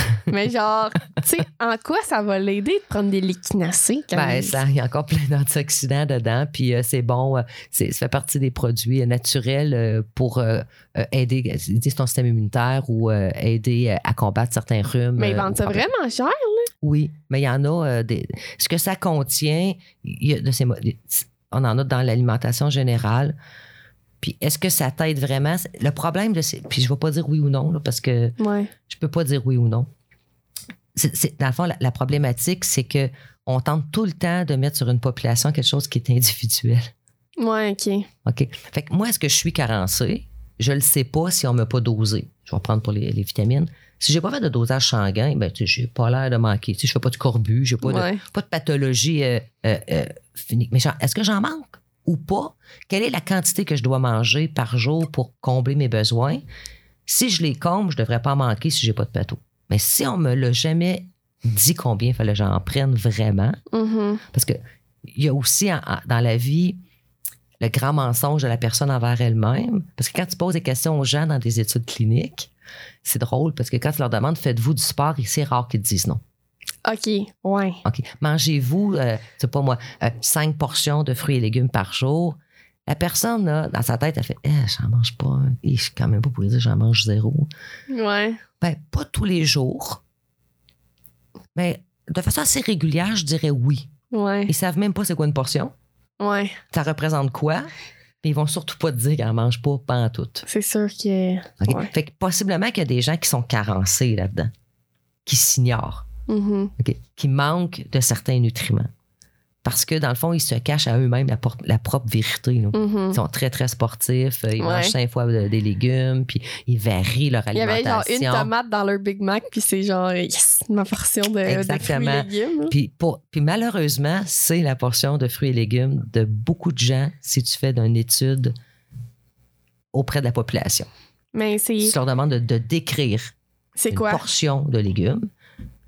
*laughs* mais genre, tu sais, en quoi ça va l'aider de prendre des l'équinacée? quand
Ben, ça, il y a encore plein d'antioxydants dedans, puis euh, c'est bon, euh, c'est, ça fait partie des produits euh, naturels pour aider, ton système immunitaire ou aider à combattre certains rhumes.
Mais ils vendent ça vraiment cher.
Oui, mais il y en a des. Ce que ça contient, il y a de ces on en a dans l'alimentation générale. Puis est-ce que ça t'aide vraiment? Le problème de ces. Puis je ne vais pas dire oui ou non, là, parce que
Ouais.
je peux pas dire oui ou non. C'est- dans le fond, la, la problématique, c'est que on tente tout le temps de mettre sur une population quelque chose qui est individuel.
Ouais, ok.
OK? Fait que moi, est-ce que je suis carencé? Je le sais pas si on ne m'a pas dosé. Je vais prendre pour les, les vitamines. Si j'ai pas fait de dosage sanguin, ben, tu sais, j'ai pas l'air de manquer. Tu sais, je fais pas de corbut, j'ai pas, de, pas de pathologie euh, euh, euh. Mais est-ce que j'en manque? Ou pas? Quelle est la quantité que je dois manger par jour pour combler mes besoins? Si je les comble, je devrais pas en manquer si j'ai pas de plateau. Mais si on me l'a jamais dit combien il fallait que j'en prenne vraiment,
Mhm.
parce que il y a aussi en- dans la vie le grand mensonge de la personne envers elle-même. Parce que quand tu poses des questions aux gens dans des études cliniques, c'est drôle parce que quand tu leur demandes faites-vous du sport, c'est rare qu'ils te disent non.
Ok, ouais.
OK. Mangez-vous, euh, c'est pas moi, euh, cinq portions de fruits et légumes par jour. La personne, là, dans sa tête, elle fait Eh, j'en mange pas. un. Et je suis quand même pas pour dire j'en mange zéro.
Ouais.
Ben, pas tous les jours. Mais de façon assez régulière, je dirais oui.
Ouais.
Ils savent même pas c'est quoi une portion.
Ouais.
ça représente quoi? Mais ils vont surtout pas te dire qu'elle mange pas pas tout.
C'est sûr que. Ouais.
Fait que possiblement qu'il y a des gens qui sont carencés là-dedans, qui s'ignorent,
Mhm.
OK? qui manquent de certains nutriments. Parce que dans le fond, ils se cachent à eux-mêmes la, por- la propre vérité.
Mhm.
Ils sont très, très sportifs. Ils
Ouais.
mangent cinq fois de- des légumes, puis ils varient leur
Il y avait genre
alimentation.
une tomate dans leur Big Mac, puis c'est genre, yes, ma portion de, de fruits et légumes.
Puis, pour- puis malheureusement, c'est la portion de fruits et légumes de beaucoup de gens si tu fais d'une étude auprès de la population.
Mais c'est
tu leur demandes de, de décrire
c'est
une
quoi?
portion de légumes,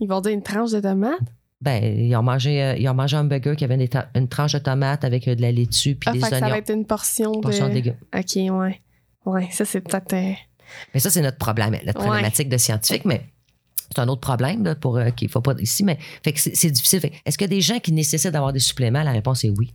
Ils vont dire une tranche de tomate?
ben, ils ont mangé, euh, ils ont mangé un burger qui avait une tranche de tomate avec euh, de la laitue puis
Ah,
des
fait que ça
oignons.
va être une portion de.
portion de légumes.
Ok, ouais. Ouais, ça c'est peut-être. euh,
Mais ça, c'est notre problème, notre
Ouais.
problématique de scientifique, mais c'est un autre problème là, pour qu'il ne faut pas ici. Mais fait que c'est, difficile. Est-ce qu'il y a des gens qui nécessitent d'avoir des suppléments? La réponse est oui.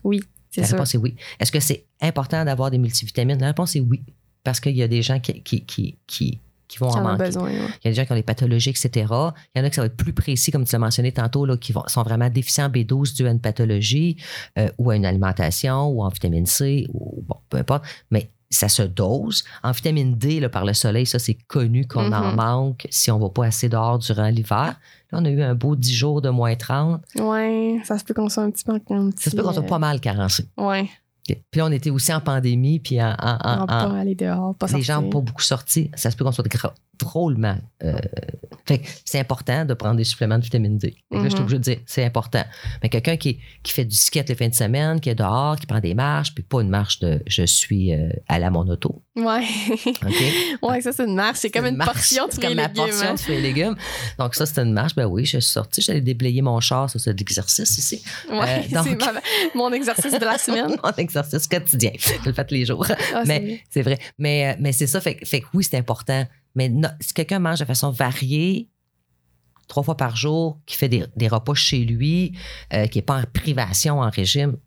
C'est
La
sûr.
réponse est oui. Est-ce que c'est important d'avoir des multivitamines? La réponse est oui. Parce qu'il y a des gens qui, qui, qui, qui, qui vont
Qui
en manquer.
besoin. ouais.
Il y a des gens qui ont des pathologies, etc. Il y en a qui ça va être plus précis, comme tu l'as mentionné tantôt, là, qui vont, sont vraiment déficients en B12 dû à une pathologie euh, ou à une alimentation ou en vitamine C, ou bon, peu importe. Mais ça se dose. En vitamine D, là, par le soleil, ça, c'est connu qu'on en
Mhm.
manque si on ne va pas assez dehors durant l'hiver. Là, on a eu un beau 10 jours de moins 30.
Ouais, ça se peut qu'on soit un petit peu un petit.
Ça se peut qu'on soit
euh,
pas mal carencé. Puis là, on était aussi en pandémie, puis en, en- en-
on
en-
pas aller dehors, pas
les
sortir.
gens n'ont pas beaucoup sorti. Ça se peut qu'on soit drôlement. euh, fait c'est important de prendre des suppléments de vitamine D. Fait que là, je suis
Mhm.
obligée de dire, c'est important. Mais quelqu'un qui, qui fait du skate les fins de semaine, qui est dehors, qui prend des marches, puis pas une marche de je suis euh, à la mon auto.
Ouais. *laughs* Ouais, ça c'est une marche. C'est comme une, portion de fruits et
comme ma
légumes.
portion
hein.
de fruits et légumes. Donc, ça, c'est une marche. Ben oui, je suis sortie, j'allais déblayer mon char, ça, c'est de l'exercice ici.
Ouais,
Euh, *laughs*
c'est mon exercice de la *laughs* semaine.
mon exercice quotidien. Je le fais tous les jours.
Ah,
Mais c'est vrai. Mais, euh, mais c'est ça, fait, fait que oui, c'est important. Mais no- si quelqu'un mange de façon variée, trois fois par jour, qui fait des, des repas chez lui, euh, qui n'est pas en privation, en régime,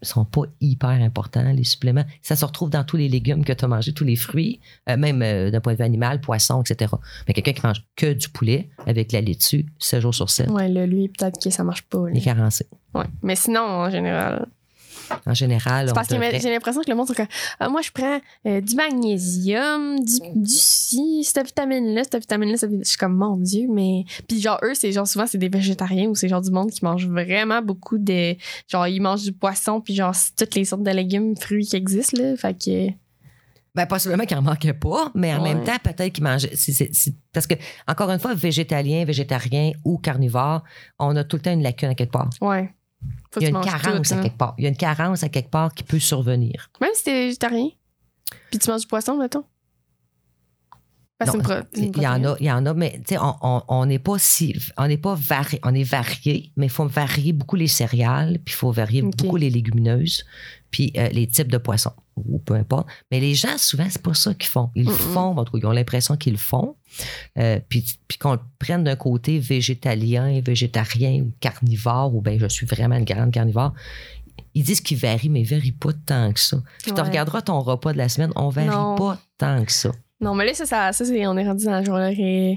ne sont pas hyper importants, les suppléments. Ça se retrouve dans tous les légumes que tu as mangés, tous les fruits, euh, même euh, d'un point de vue animal, poisson, etc. Mais quelqu'un qui mange que du poulet avec la laitue, 7 jours sur 7,
c'est- Ouais, là, lui, peut-être que ça marche pas. là.
il est carencé.
Ouais. Mais sinon, en général.
En général,
parce que j'ai l'impression que le monde comme Ah, moi je prends euh, du magnésium, du, du ci, cette vitamine-là, cette vitamine-là, cette vitamine- Je suis comme mon Dieu, mais. Puis genre, eux, c'est genre souvent c'est des végétariens ou c'est genre du monde qui mange vraiment beaucoup de. Genre, ils mangent du poisson, puis genre toutes les sortes de légumes, fruits qui existent, là. Fait que.
Ben, possiblement qu'il n'en manquait pas, mais en
Ouais.
même temps, peut-être qu'il mangeait. parce que, encore une fois, végétalien, végétarien ou carnivore, on a tout le temps une lacune à quelque part.
Ouais. Faut
Il y a une carence
tout,
à quelque part. Il y a une carence à quelque part qui peut survenir.
Même si t'es végétarien. Puis tu manges du poisson, mettons? Parce
Non,
une une
Il y en a, il y en a, mais tu sais, on- on on n'est pas si, on n'est pas varié, on est varié, mais il faut varier beaucoup les céréales, puis il faut varier beaucoup les légumineuses, puis euh, les types de poissons, ou peu importe. Mais les gens, souvent, c'est pas ça qu'ils font. Ils le font, en tout cas, ils ont l'impression qu'ils le font. Euh, puis, puis qu'on le prenne d'un côté végétalien, végétarien ou carnivore, ou bien je suis vraiment une grande carnivore. Ils disent qu'ils varient, mais ils varient pas tant que ça. Puis tu
Ouais.
regarderas ton repas de la semaine, on varie
Non.
pas tant que ça.
Non, mais là, ça, ça, ça, c'est, on est rendu dans genre euh,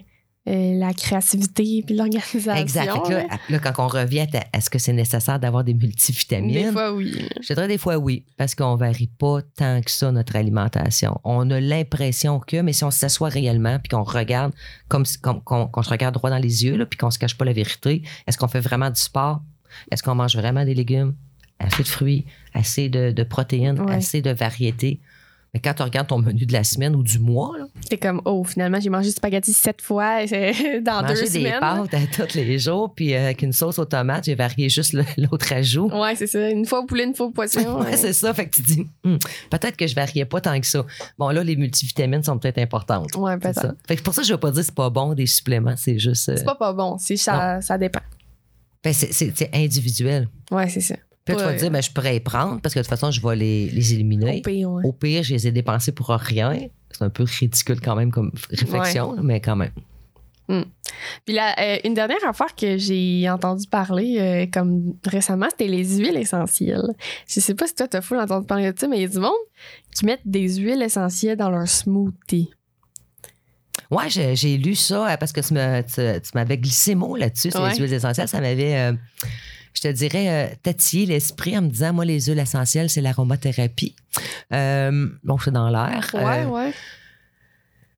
euh, la créativité puis l'organisation.
Exact.
Là.
quand on revient à est-ce que c'est nécessaire d'avoir des multivitamines?
Des fois, oui.
Je dirais des fois oui, parce qu'on varie pas tant que ça notre alimentation. On a l'impression que, mais si on s'assoit réellement puis qu'on regarde comme, si- comme- qu'on, qu'on se regarde droit dans les yeux là, puis qu'on se cache pas la vérité, est-ce qu'on fait vraiment du sport? Est-ce qu'on mange vraiment des légumes? Assez de fruits, assez de, de protéines,
Ouais.
assez de variétés. Mais quand tu regardes ton menu de la semaine ou du mois,
C'est comme, oh, finalement, j'ai mangé du spaghetti sept fois euh, *laughs* dans deux
manger des
semaines.
pâtes à tous les jours, puis euh, avec une sauce aux tomates, j'ai varié juste *laughs* l'autre ajout.
Ouais, c'est ça. Une fois au poulet, une fois au poisson. *laughs*
Ouais,
ouais.
c'est ça. Fait que tu dis, Hmm, peut-être que je variais pas tant que ça. Bon, là, les multivitamines sont peut-être importantes.
Ouais, peut-être.
ça. Fait que pour ça, je veux pas dire que c'est pas bon des suppléments. C'est juste. euh,
C'est pas pas bon. C'est, ça, ça dépend.
ben, c'est individuel.
Ouais, c'est ça.
Puis là, tu vas te dire, ben, je pourrais les prendre parce que de toute façon, je vais les, les éliminer.
Au pire, ouais.
Au pire, je les ai dépensés pour rien. C'est un peu ridicule quand même comme réflexion, mais quand même.
Puis là, euh, une dernière affaire que j'ai entendu parler euh, comme récemment, c'était les huiles essentielles. Je sais pas si toi, t'as fou entendu parler de ça, mais il y a du monde qui mettent des huiles essentielles dans leur smoothie.
Ouais, j'ai lu ça euh, parce que tu m'avais glissé mot là-dessus sur
Ouais.
les huiles essentielles. Ça m'avait, euh, je te dirais, euh, tatillé l'esprit en me disant, moi, les huiles essentielles, c'est l'aromathérapie. Euh, donc, c'est dans l'air.
Ouais,
Euh,
ouais.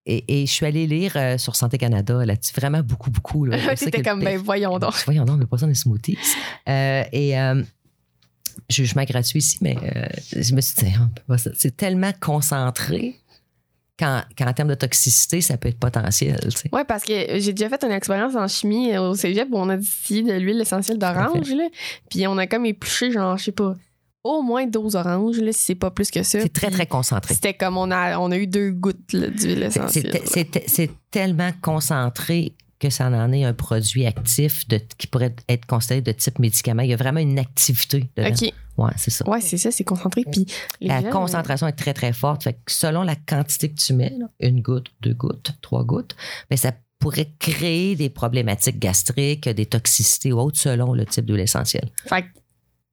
et, et je suis allée lire euh, sur Santé Canada là-dessus, vraiment beaucoup, beaucoup. là. *laughs* Que-
comme, ben voyons donc. *laughs*
Voyons donc, on n'a pas ça les smoothies. Euh, et euh, jugement gratuit ici, mais euh, je me suis dit, ça. c'est tellement concentré qu'en, termes de toxicité, ça peut être potentiel. tu sais.
Ouais, parce que j'ai déjà fait une expérience en chimie au cégep où on a distillé de l'huile essentielle d'orange. Puis on a comme épluché, genre, je sais pas, au moins 12 oranges, là, si c'est pas plus que ça.
C'est très, très concentré.
C'était comme on a, on a eu deux gouttes d'huile essentielle.
c'est tellement concentré que ça en est un produit actif de, qui pourrait être considéré de type médicament. Il y a vraiment une activité dedans.
OK.
Ouais, c'est ça.
Ouais, c'est ça, c'est concentré. Puis
La
gens,
concentration est très, très forte. Fait que selon la quantité que tu mets, une goutte, deux gouttes, trois gouttes, ben, ça pourrait créer des problématiques gastriques, des toxicités ou autres selon le type d'huile essentielle.
euh, Fait que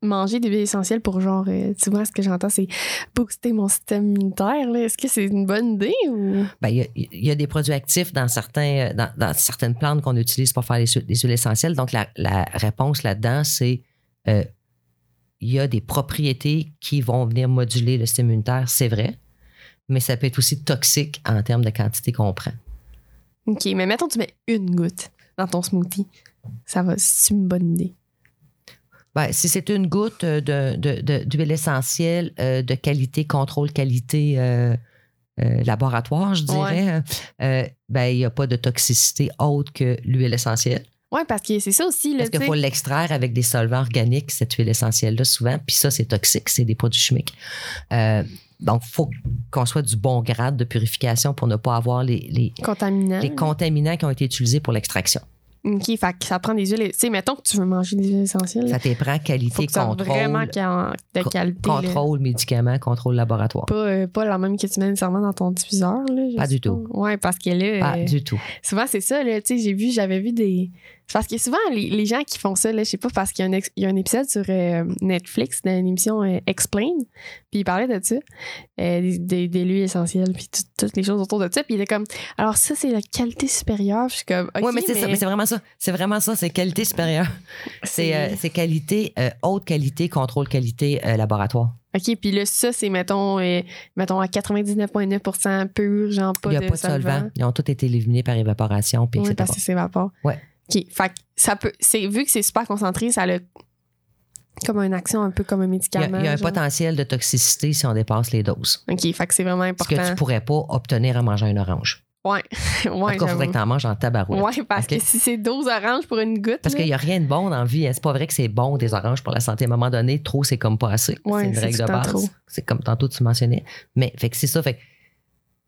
manger des huiles essentielles pour genre, euh, tu vois, ce que j'entends, c'est booster mon système immunitaire. Est-ce que c'est une bonne idée ou?
Ben, il y y, a des produits actifs dans, certains, dans, dans certaines plantes qu'on utilise pour faire les, hu- les huiles essentielles. Donc, la, la réponse là-dedans, c'est euh, il y a des propriétés qui vont venir moduler le système immunitaire, c'est vrai, mais ça peut être aussi toxique en termes de quantité qu'on prend.
OK, mais mettons, tu mets une goutte dans ton smoothie. Ça va, c'est une bonne idée.
Ben, si c'est une goutte euh, de, de- de- d'huile essentielle euh, de qualité, contrôle qualité euh, euh, laboratoire, je dirais, euh, ben, il n'y a pas de toxicité autre que l'huile essentielle.
Ouais, parce que c'est ça aussi, là,
Parce qu'il faut l'extraire avec des solvants organiques, cette huile essentielle-là, souvent. Puis ça, c'est toxique, c'est des produits chimiques. Donc, il faut qu'on soit du bon grade de purification pour ne pas avoir les, les,
Contaminant.
les contaminants qui ont été utilisés pour l'extraction.
OK, fait que ça prend des huiles. Tu sais, mettons que tu veux manger des huiles essentielles.
Ça t'éprend
faut
qualité,
vraiment
contrôle,
quali- de qualité. là.
contrôle médicaments, contrôle laboratoire.
Pas, euh, pas la même que tu mets nécessairement dans ton diffuseur. Là,
Pas du tout.
Ouais, parce que là,
Pas
euh,
du tout.
souvent c'est ça. Là, tu sais, j'ai vu, j'avais vu des. Parce que souvent, les, les gens qui font ça, là, je sais pas, parce qu'il y a un, ex- il y a un épisode sur euh, Netflix d'une émission euh, Explain, puis il parlait de ça, euh, des, des, huiles essentielles, puis tout- toutes les choses autour de ça, puis il était comme, alors ça, c'est la qualité supérieure. Je suis comme,
oui, mais c'est ça, mais c'est vraiment ça. C'est vraiment ça, c'est qualité supérieure. *laughs* C'est euh, c'est qualité, euh, haute qualité, contrôle qualité, euh, laboratoire.
OK, puis là, ça, c'est, mettons, euh, mettons, à 99,9% pur, genre pas
Il n'y a
de
pas de
solvant.
solvant. Ils ont tous été éliminés par évaporation, puis
Oui,
etc.
parce que c'est vapeur.
Ouais.
OK. Fait que ça peut. C'est, vu que c'est super concentré, ça a le- comme une action un peu comme un
Il y a,
médicament.
il y a un
genre.
potentiel de toxicité si on dépasse les doses.
OK. Fait que c'est vraiment
Ce que
important.
tu pourrais pas obtenir en mangeant une orange.
Ouais. *laughs*
En
ouais,
tout cas, il faudrait que t'en manges en tabarouette.
Ouais, parce que si c'est 12 oranges pour une goutte.
Parce qu'il n'y a rien de bon dans la vie. hein. C'est pas vrai que c'est bon des oranges pour la santé. À un moment donné, trop, c'est comme pas assez.
Ouais,
c'est une règle
tout
de base. C'est comme tantôt tu mentionnais. Mais fait que c'est ça. Fait que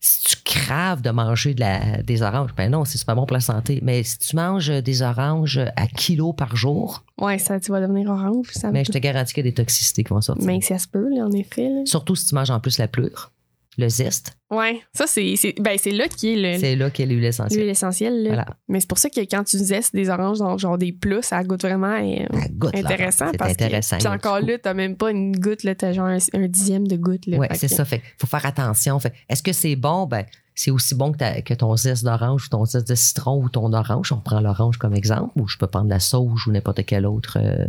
si tu craves de manger de la, des oranges, ben non, c'est super bon pour la santé. Mais si tu manges des oranges à kilo par jour,
Ouais, ça, tu vas devenir orange. Ça
mais je te garantis qu'il y a des toxicités qui vont sortir.
Mais ça se peut, là, en effet. Là.
Surtout si tu manges en plus la pleure, le zeste.
Ouais, ça, c'est ben, là qui est le-
C'est là qu'est l'huile essentielle.
l'huile essentielle. là.
Voilà.
Mais c'est pour ça que quand tu zestes des oranges dans genre des plats, ça goûte vraiment euh,
Ça goûte,
intéressant.
C'est intéressant.
Que, puis encore là, t'as même pas une goutte, là, t'as genre un, un dixième de goutte. Là,
Oui, c'est
que-
ça. Fait faut faire attention. Fait, est-ce que c'est bon? Ben, c'est aussi bon que, que ton zeste d'orange ou ton zeste de citron ou ton orange. On prend l'orange comme exemple, ou je peux prendre la sauge ou n'importe quel autre euh,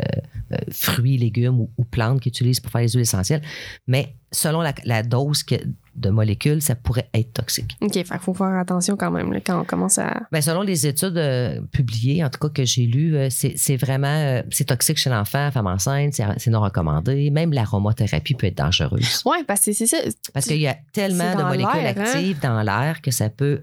euh, fruit, légume ou, ou plante qu'ils utilisent pour faire les huiles essentielles. Mais selon la, la dose que- de molécules, ça pourrait être toxique.
OK, qu'il faut faire attention quand même là, quand on commence à.
Ben, selon les études euh, publiées, en tout cas que j'ai lues, euh, c'est vraiment euh, c'est toxique chez l'enfant, femme enceinte, c'est non recommandé. Même l'aromathérapie peut être dangereuse.
Ouais, parce que c'est ça.
Parce qu'il y a tellement de molécules
hein?
actives dans l'air que ça peut,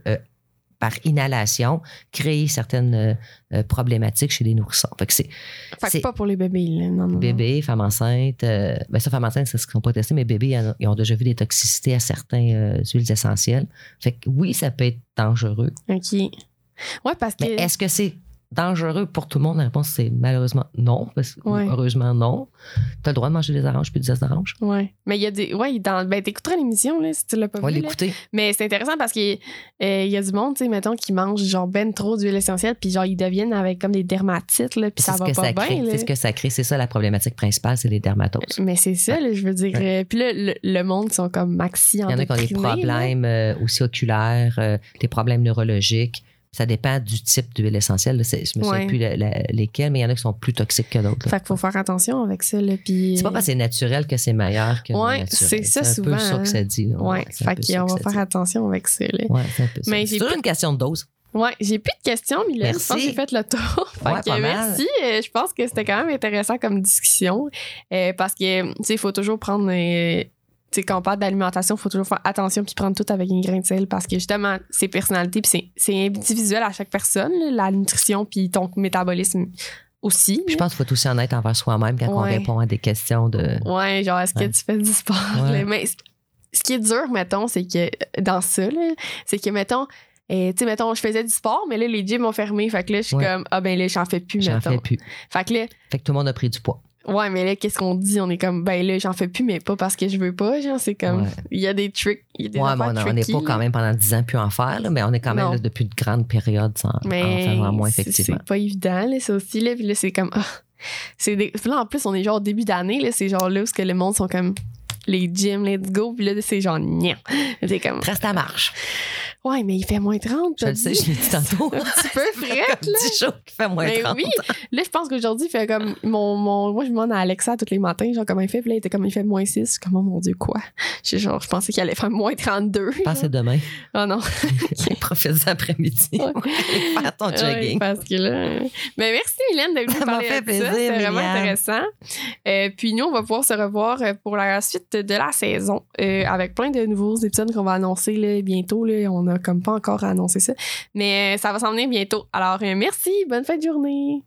par inhalation, créer certaines euh, problématiques chez les nourrissons. Fait que c'est
pas pour les bébés. Là. Non,
bébés, femmes enceintes. euh, ben ça, femmes enceintes, c'est ce qu'ils ne sont pas testés, mais bébés, ils ont déjà vu des toxicités à certains euh, huiles essentielles. Fait que oui, ça peut être dangereux.
OK. Ouais, parce que.
Mais est-ce que c'est dangereux pour tout le monde? La réponse, c'est malheureusement non. Parce que,
Ouais.
Heureusement, non. Tu as le droit de manger des oranges puis du zeste d'orange.
Ouais. Mais il y a des. Ouais, dans... ben, t'écouteras l'émission, là, si tu l'as pas
On va
vu.
l'écouter.
Mais c'est intéressant parce qu'il euh, il y a du monde, tu sais, mettons, qui mange genre ben trop d'huile essentielle, puis genre ils deviennent avec comme des dermatites, là, puis ça va pas bien.
C'est ce que ça crée. C'est ça la problématique principale, c'est les dermatoses.
Mais c'est ça, là, je veux dire.
Ouais.
euh, puis là, le, le monde sont comme maxi
Il y en a qui ont des
là.
problèmes euh, aussi oculaires, euh, des problèmes neurologiques. Ça dépend du type d'huile essentielle. là. C'est- Je me souviens
Ouais.
plus la- la- lesquels, mais il y en a qui sont plus toxiques que d'autres.
Fait qu'il faut faire attention avec ça, là, puis...
C'est pas parce que c'est naturel que c'est meilleur que
Ouais, c'est ça
un
souvent,
peu ça
hein.
que ça dit. là.
Ouais,
c'est un
fait qu'on va faire attention avec ça, là.
Ouais, c'est un peu ça.
Mais
C'est
j'ai
toujours une question de dose.
Ouais, j'ai plus de questions, mais là, je pense que j'ai fait le tour. *laughs* Fait
Ouais,
que
pas
merci. Euh, Je pense que c'était quand même intéressant comme discussion. Euh, parce que, tu sais, il faut toujours prendre. euh, sais, quand on parle d'alimentation, il faut toujours faire attention puis prendre tout avec une grain de sel parce que justement, c'est personnalité puis c'est- individuel à chaque personne, là, la nutrition puis ton métabolisme aussi.
Puis je pense qu'il faut être aussi honnête envers soi-même quand on répond à des questions de.
Ouais, genre, est-ce que tu fais du sport?
Ouais.
Mais ce qui est dur, mettons, c'est que dans ça, c'est que, mettons, euh, tu sais, mettons, je faisais du sport, mais là, les gyms ont fermé. Fait que là, je suis comme, ah ben là, j'en fais plus, mettons.
fais plus.
Fait que là,
Fait que tout le monde a pris du poids.
Ouais, mais là, qu'est-ce qu'on dit? On est comme, ben là, j'en fais plus, mais pas parce que je veux pas. Genre, c'est comme,
Ouais.
il y a des tricks. Il y a des
Ouais, mais on n'est pas quand même pendant 10 ans plus en faire, là, mais on est quand même là, depuis une grande période sans en faire moins, effectivement.
c'est pas évident, là, ça aussi. Là, puis là, c'est comme, ah, c'est des... là, en plus, on est genre au début d'année, là, c'est genre là où ce que le monde sont comme, les gyms, let's go. Puis là, c'est genre, nia. C'est comme,
Reste à marche.
Ouais, mais il fait moins 30.
Je le sais, je l'ai dit *laughs* tantôt.
un petit peu *laughs* frette,
Comme
là.
10 jours qu'il fait moins
Ben
30.
oui. Là, je pense qu'aujourd'hui, il fait comme. Mon, mon, moi, je demande à Alexa tous les matins, genre, comment il fait. Puis là, il était comme, il fait moins 6. Je suis comme, oh mon Dieu, quoi? Je, genre, je pensais qu'il allait faire moins 32.
Je pense que c'est demain.
Oh non. *laughs*
Profite après-midi.
Ouais.
Faire ton
Ouais,
jogging.
parce que là. Mais merci, Mylène, d'être venue parler
fait
de
plaisir,
ça. C'était vraiment intéressant. Euh, puis nous, on va pouvoir se revoir euh, pour la suite de la saison euh, avec plein de nouveaux épisodes qu'on va annoncer là, bientôt. Là. On a comme pas encore annoncé ça. Mais euh, ça va s'en venir bientôt. Alors, merci. Bonne fin de journée.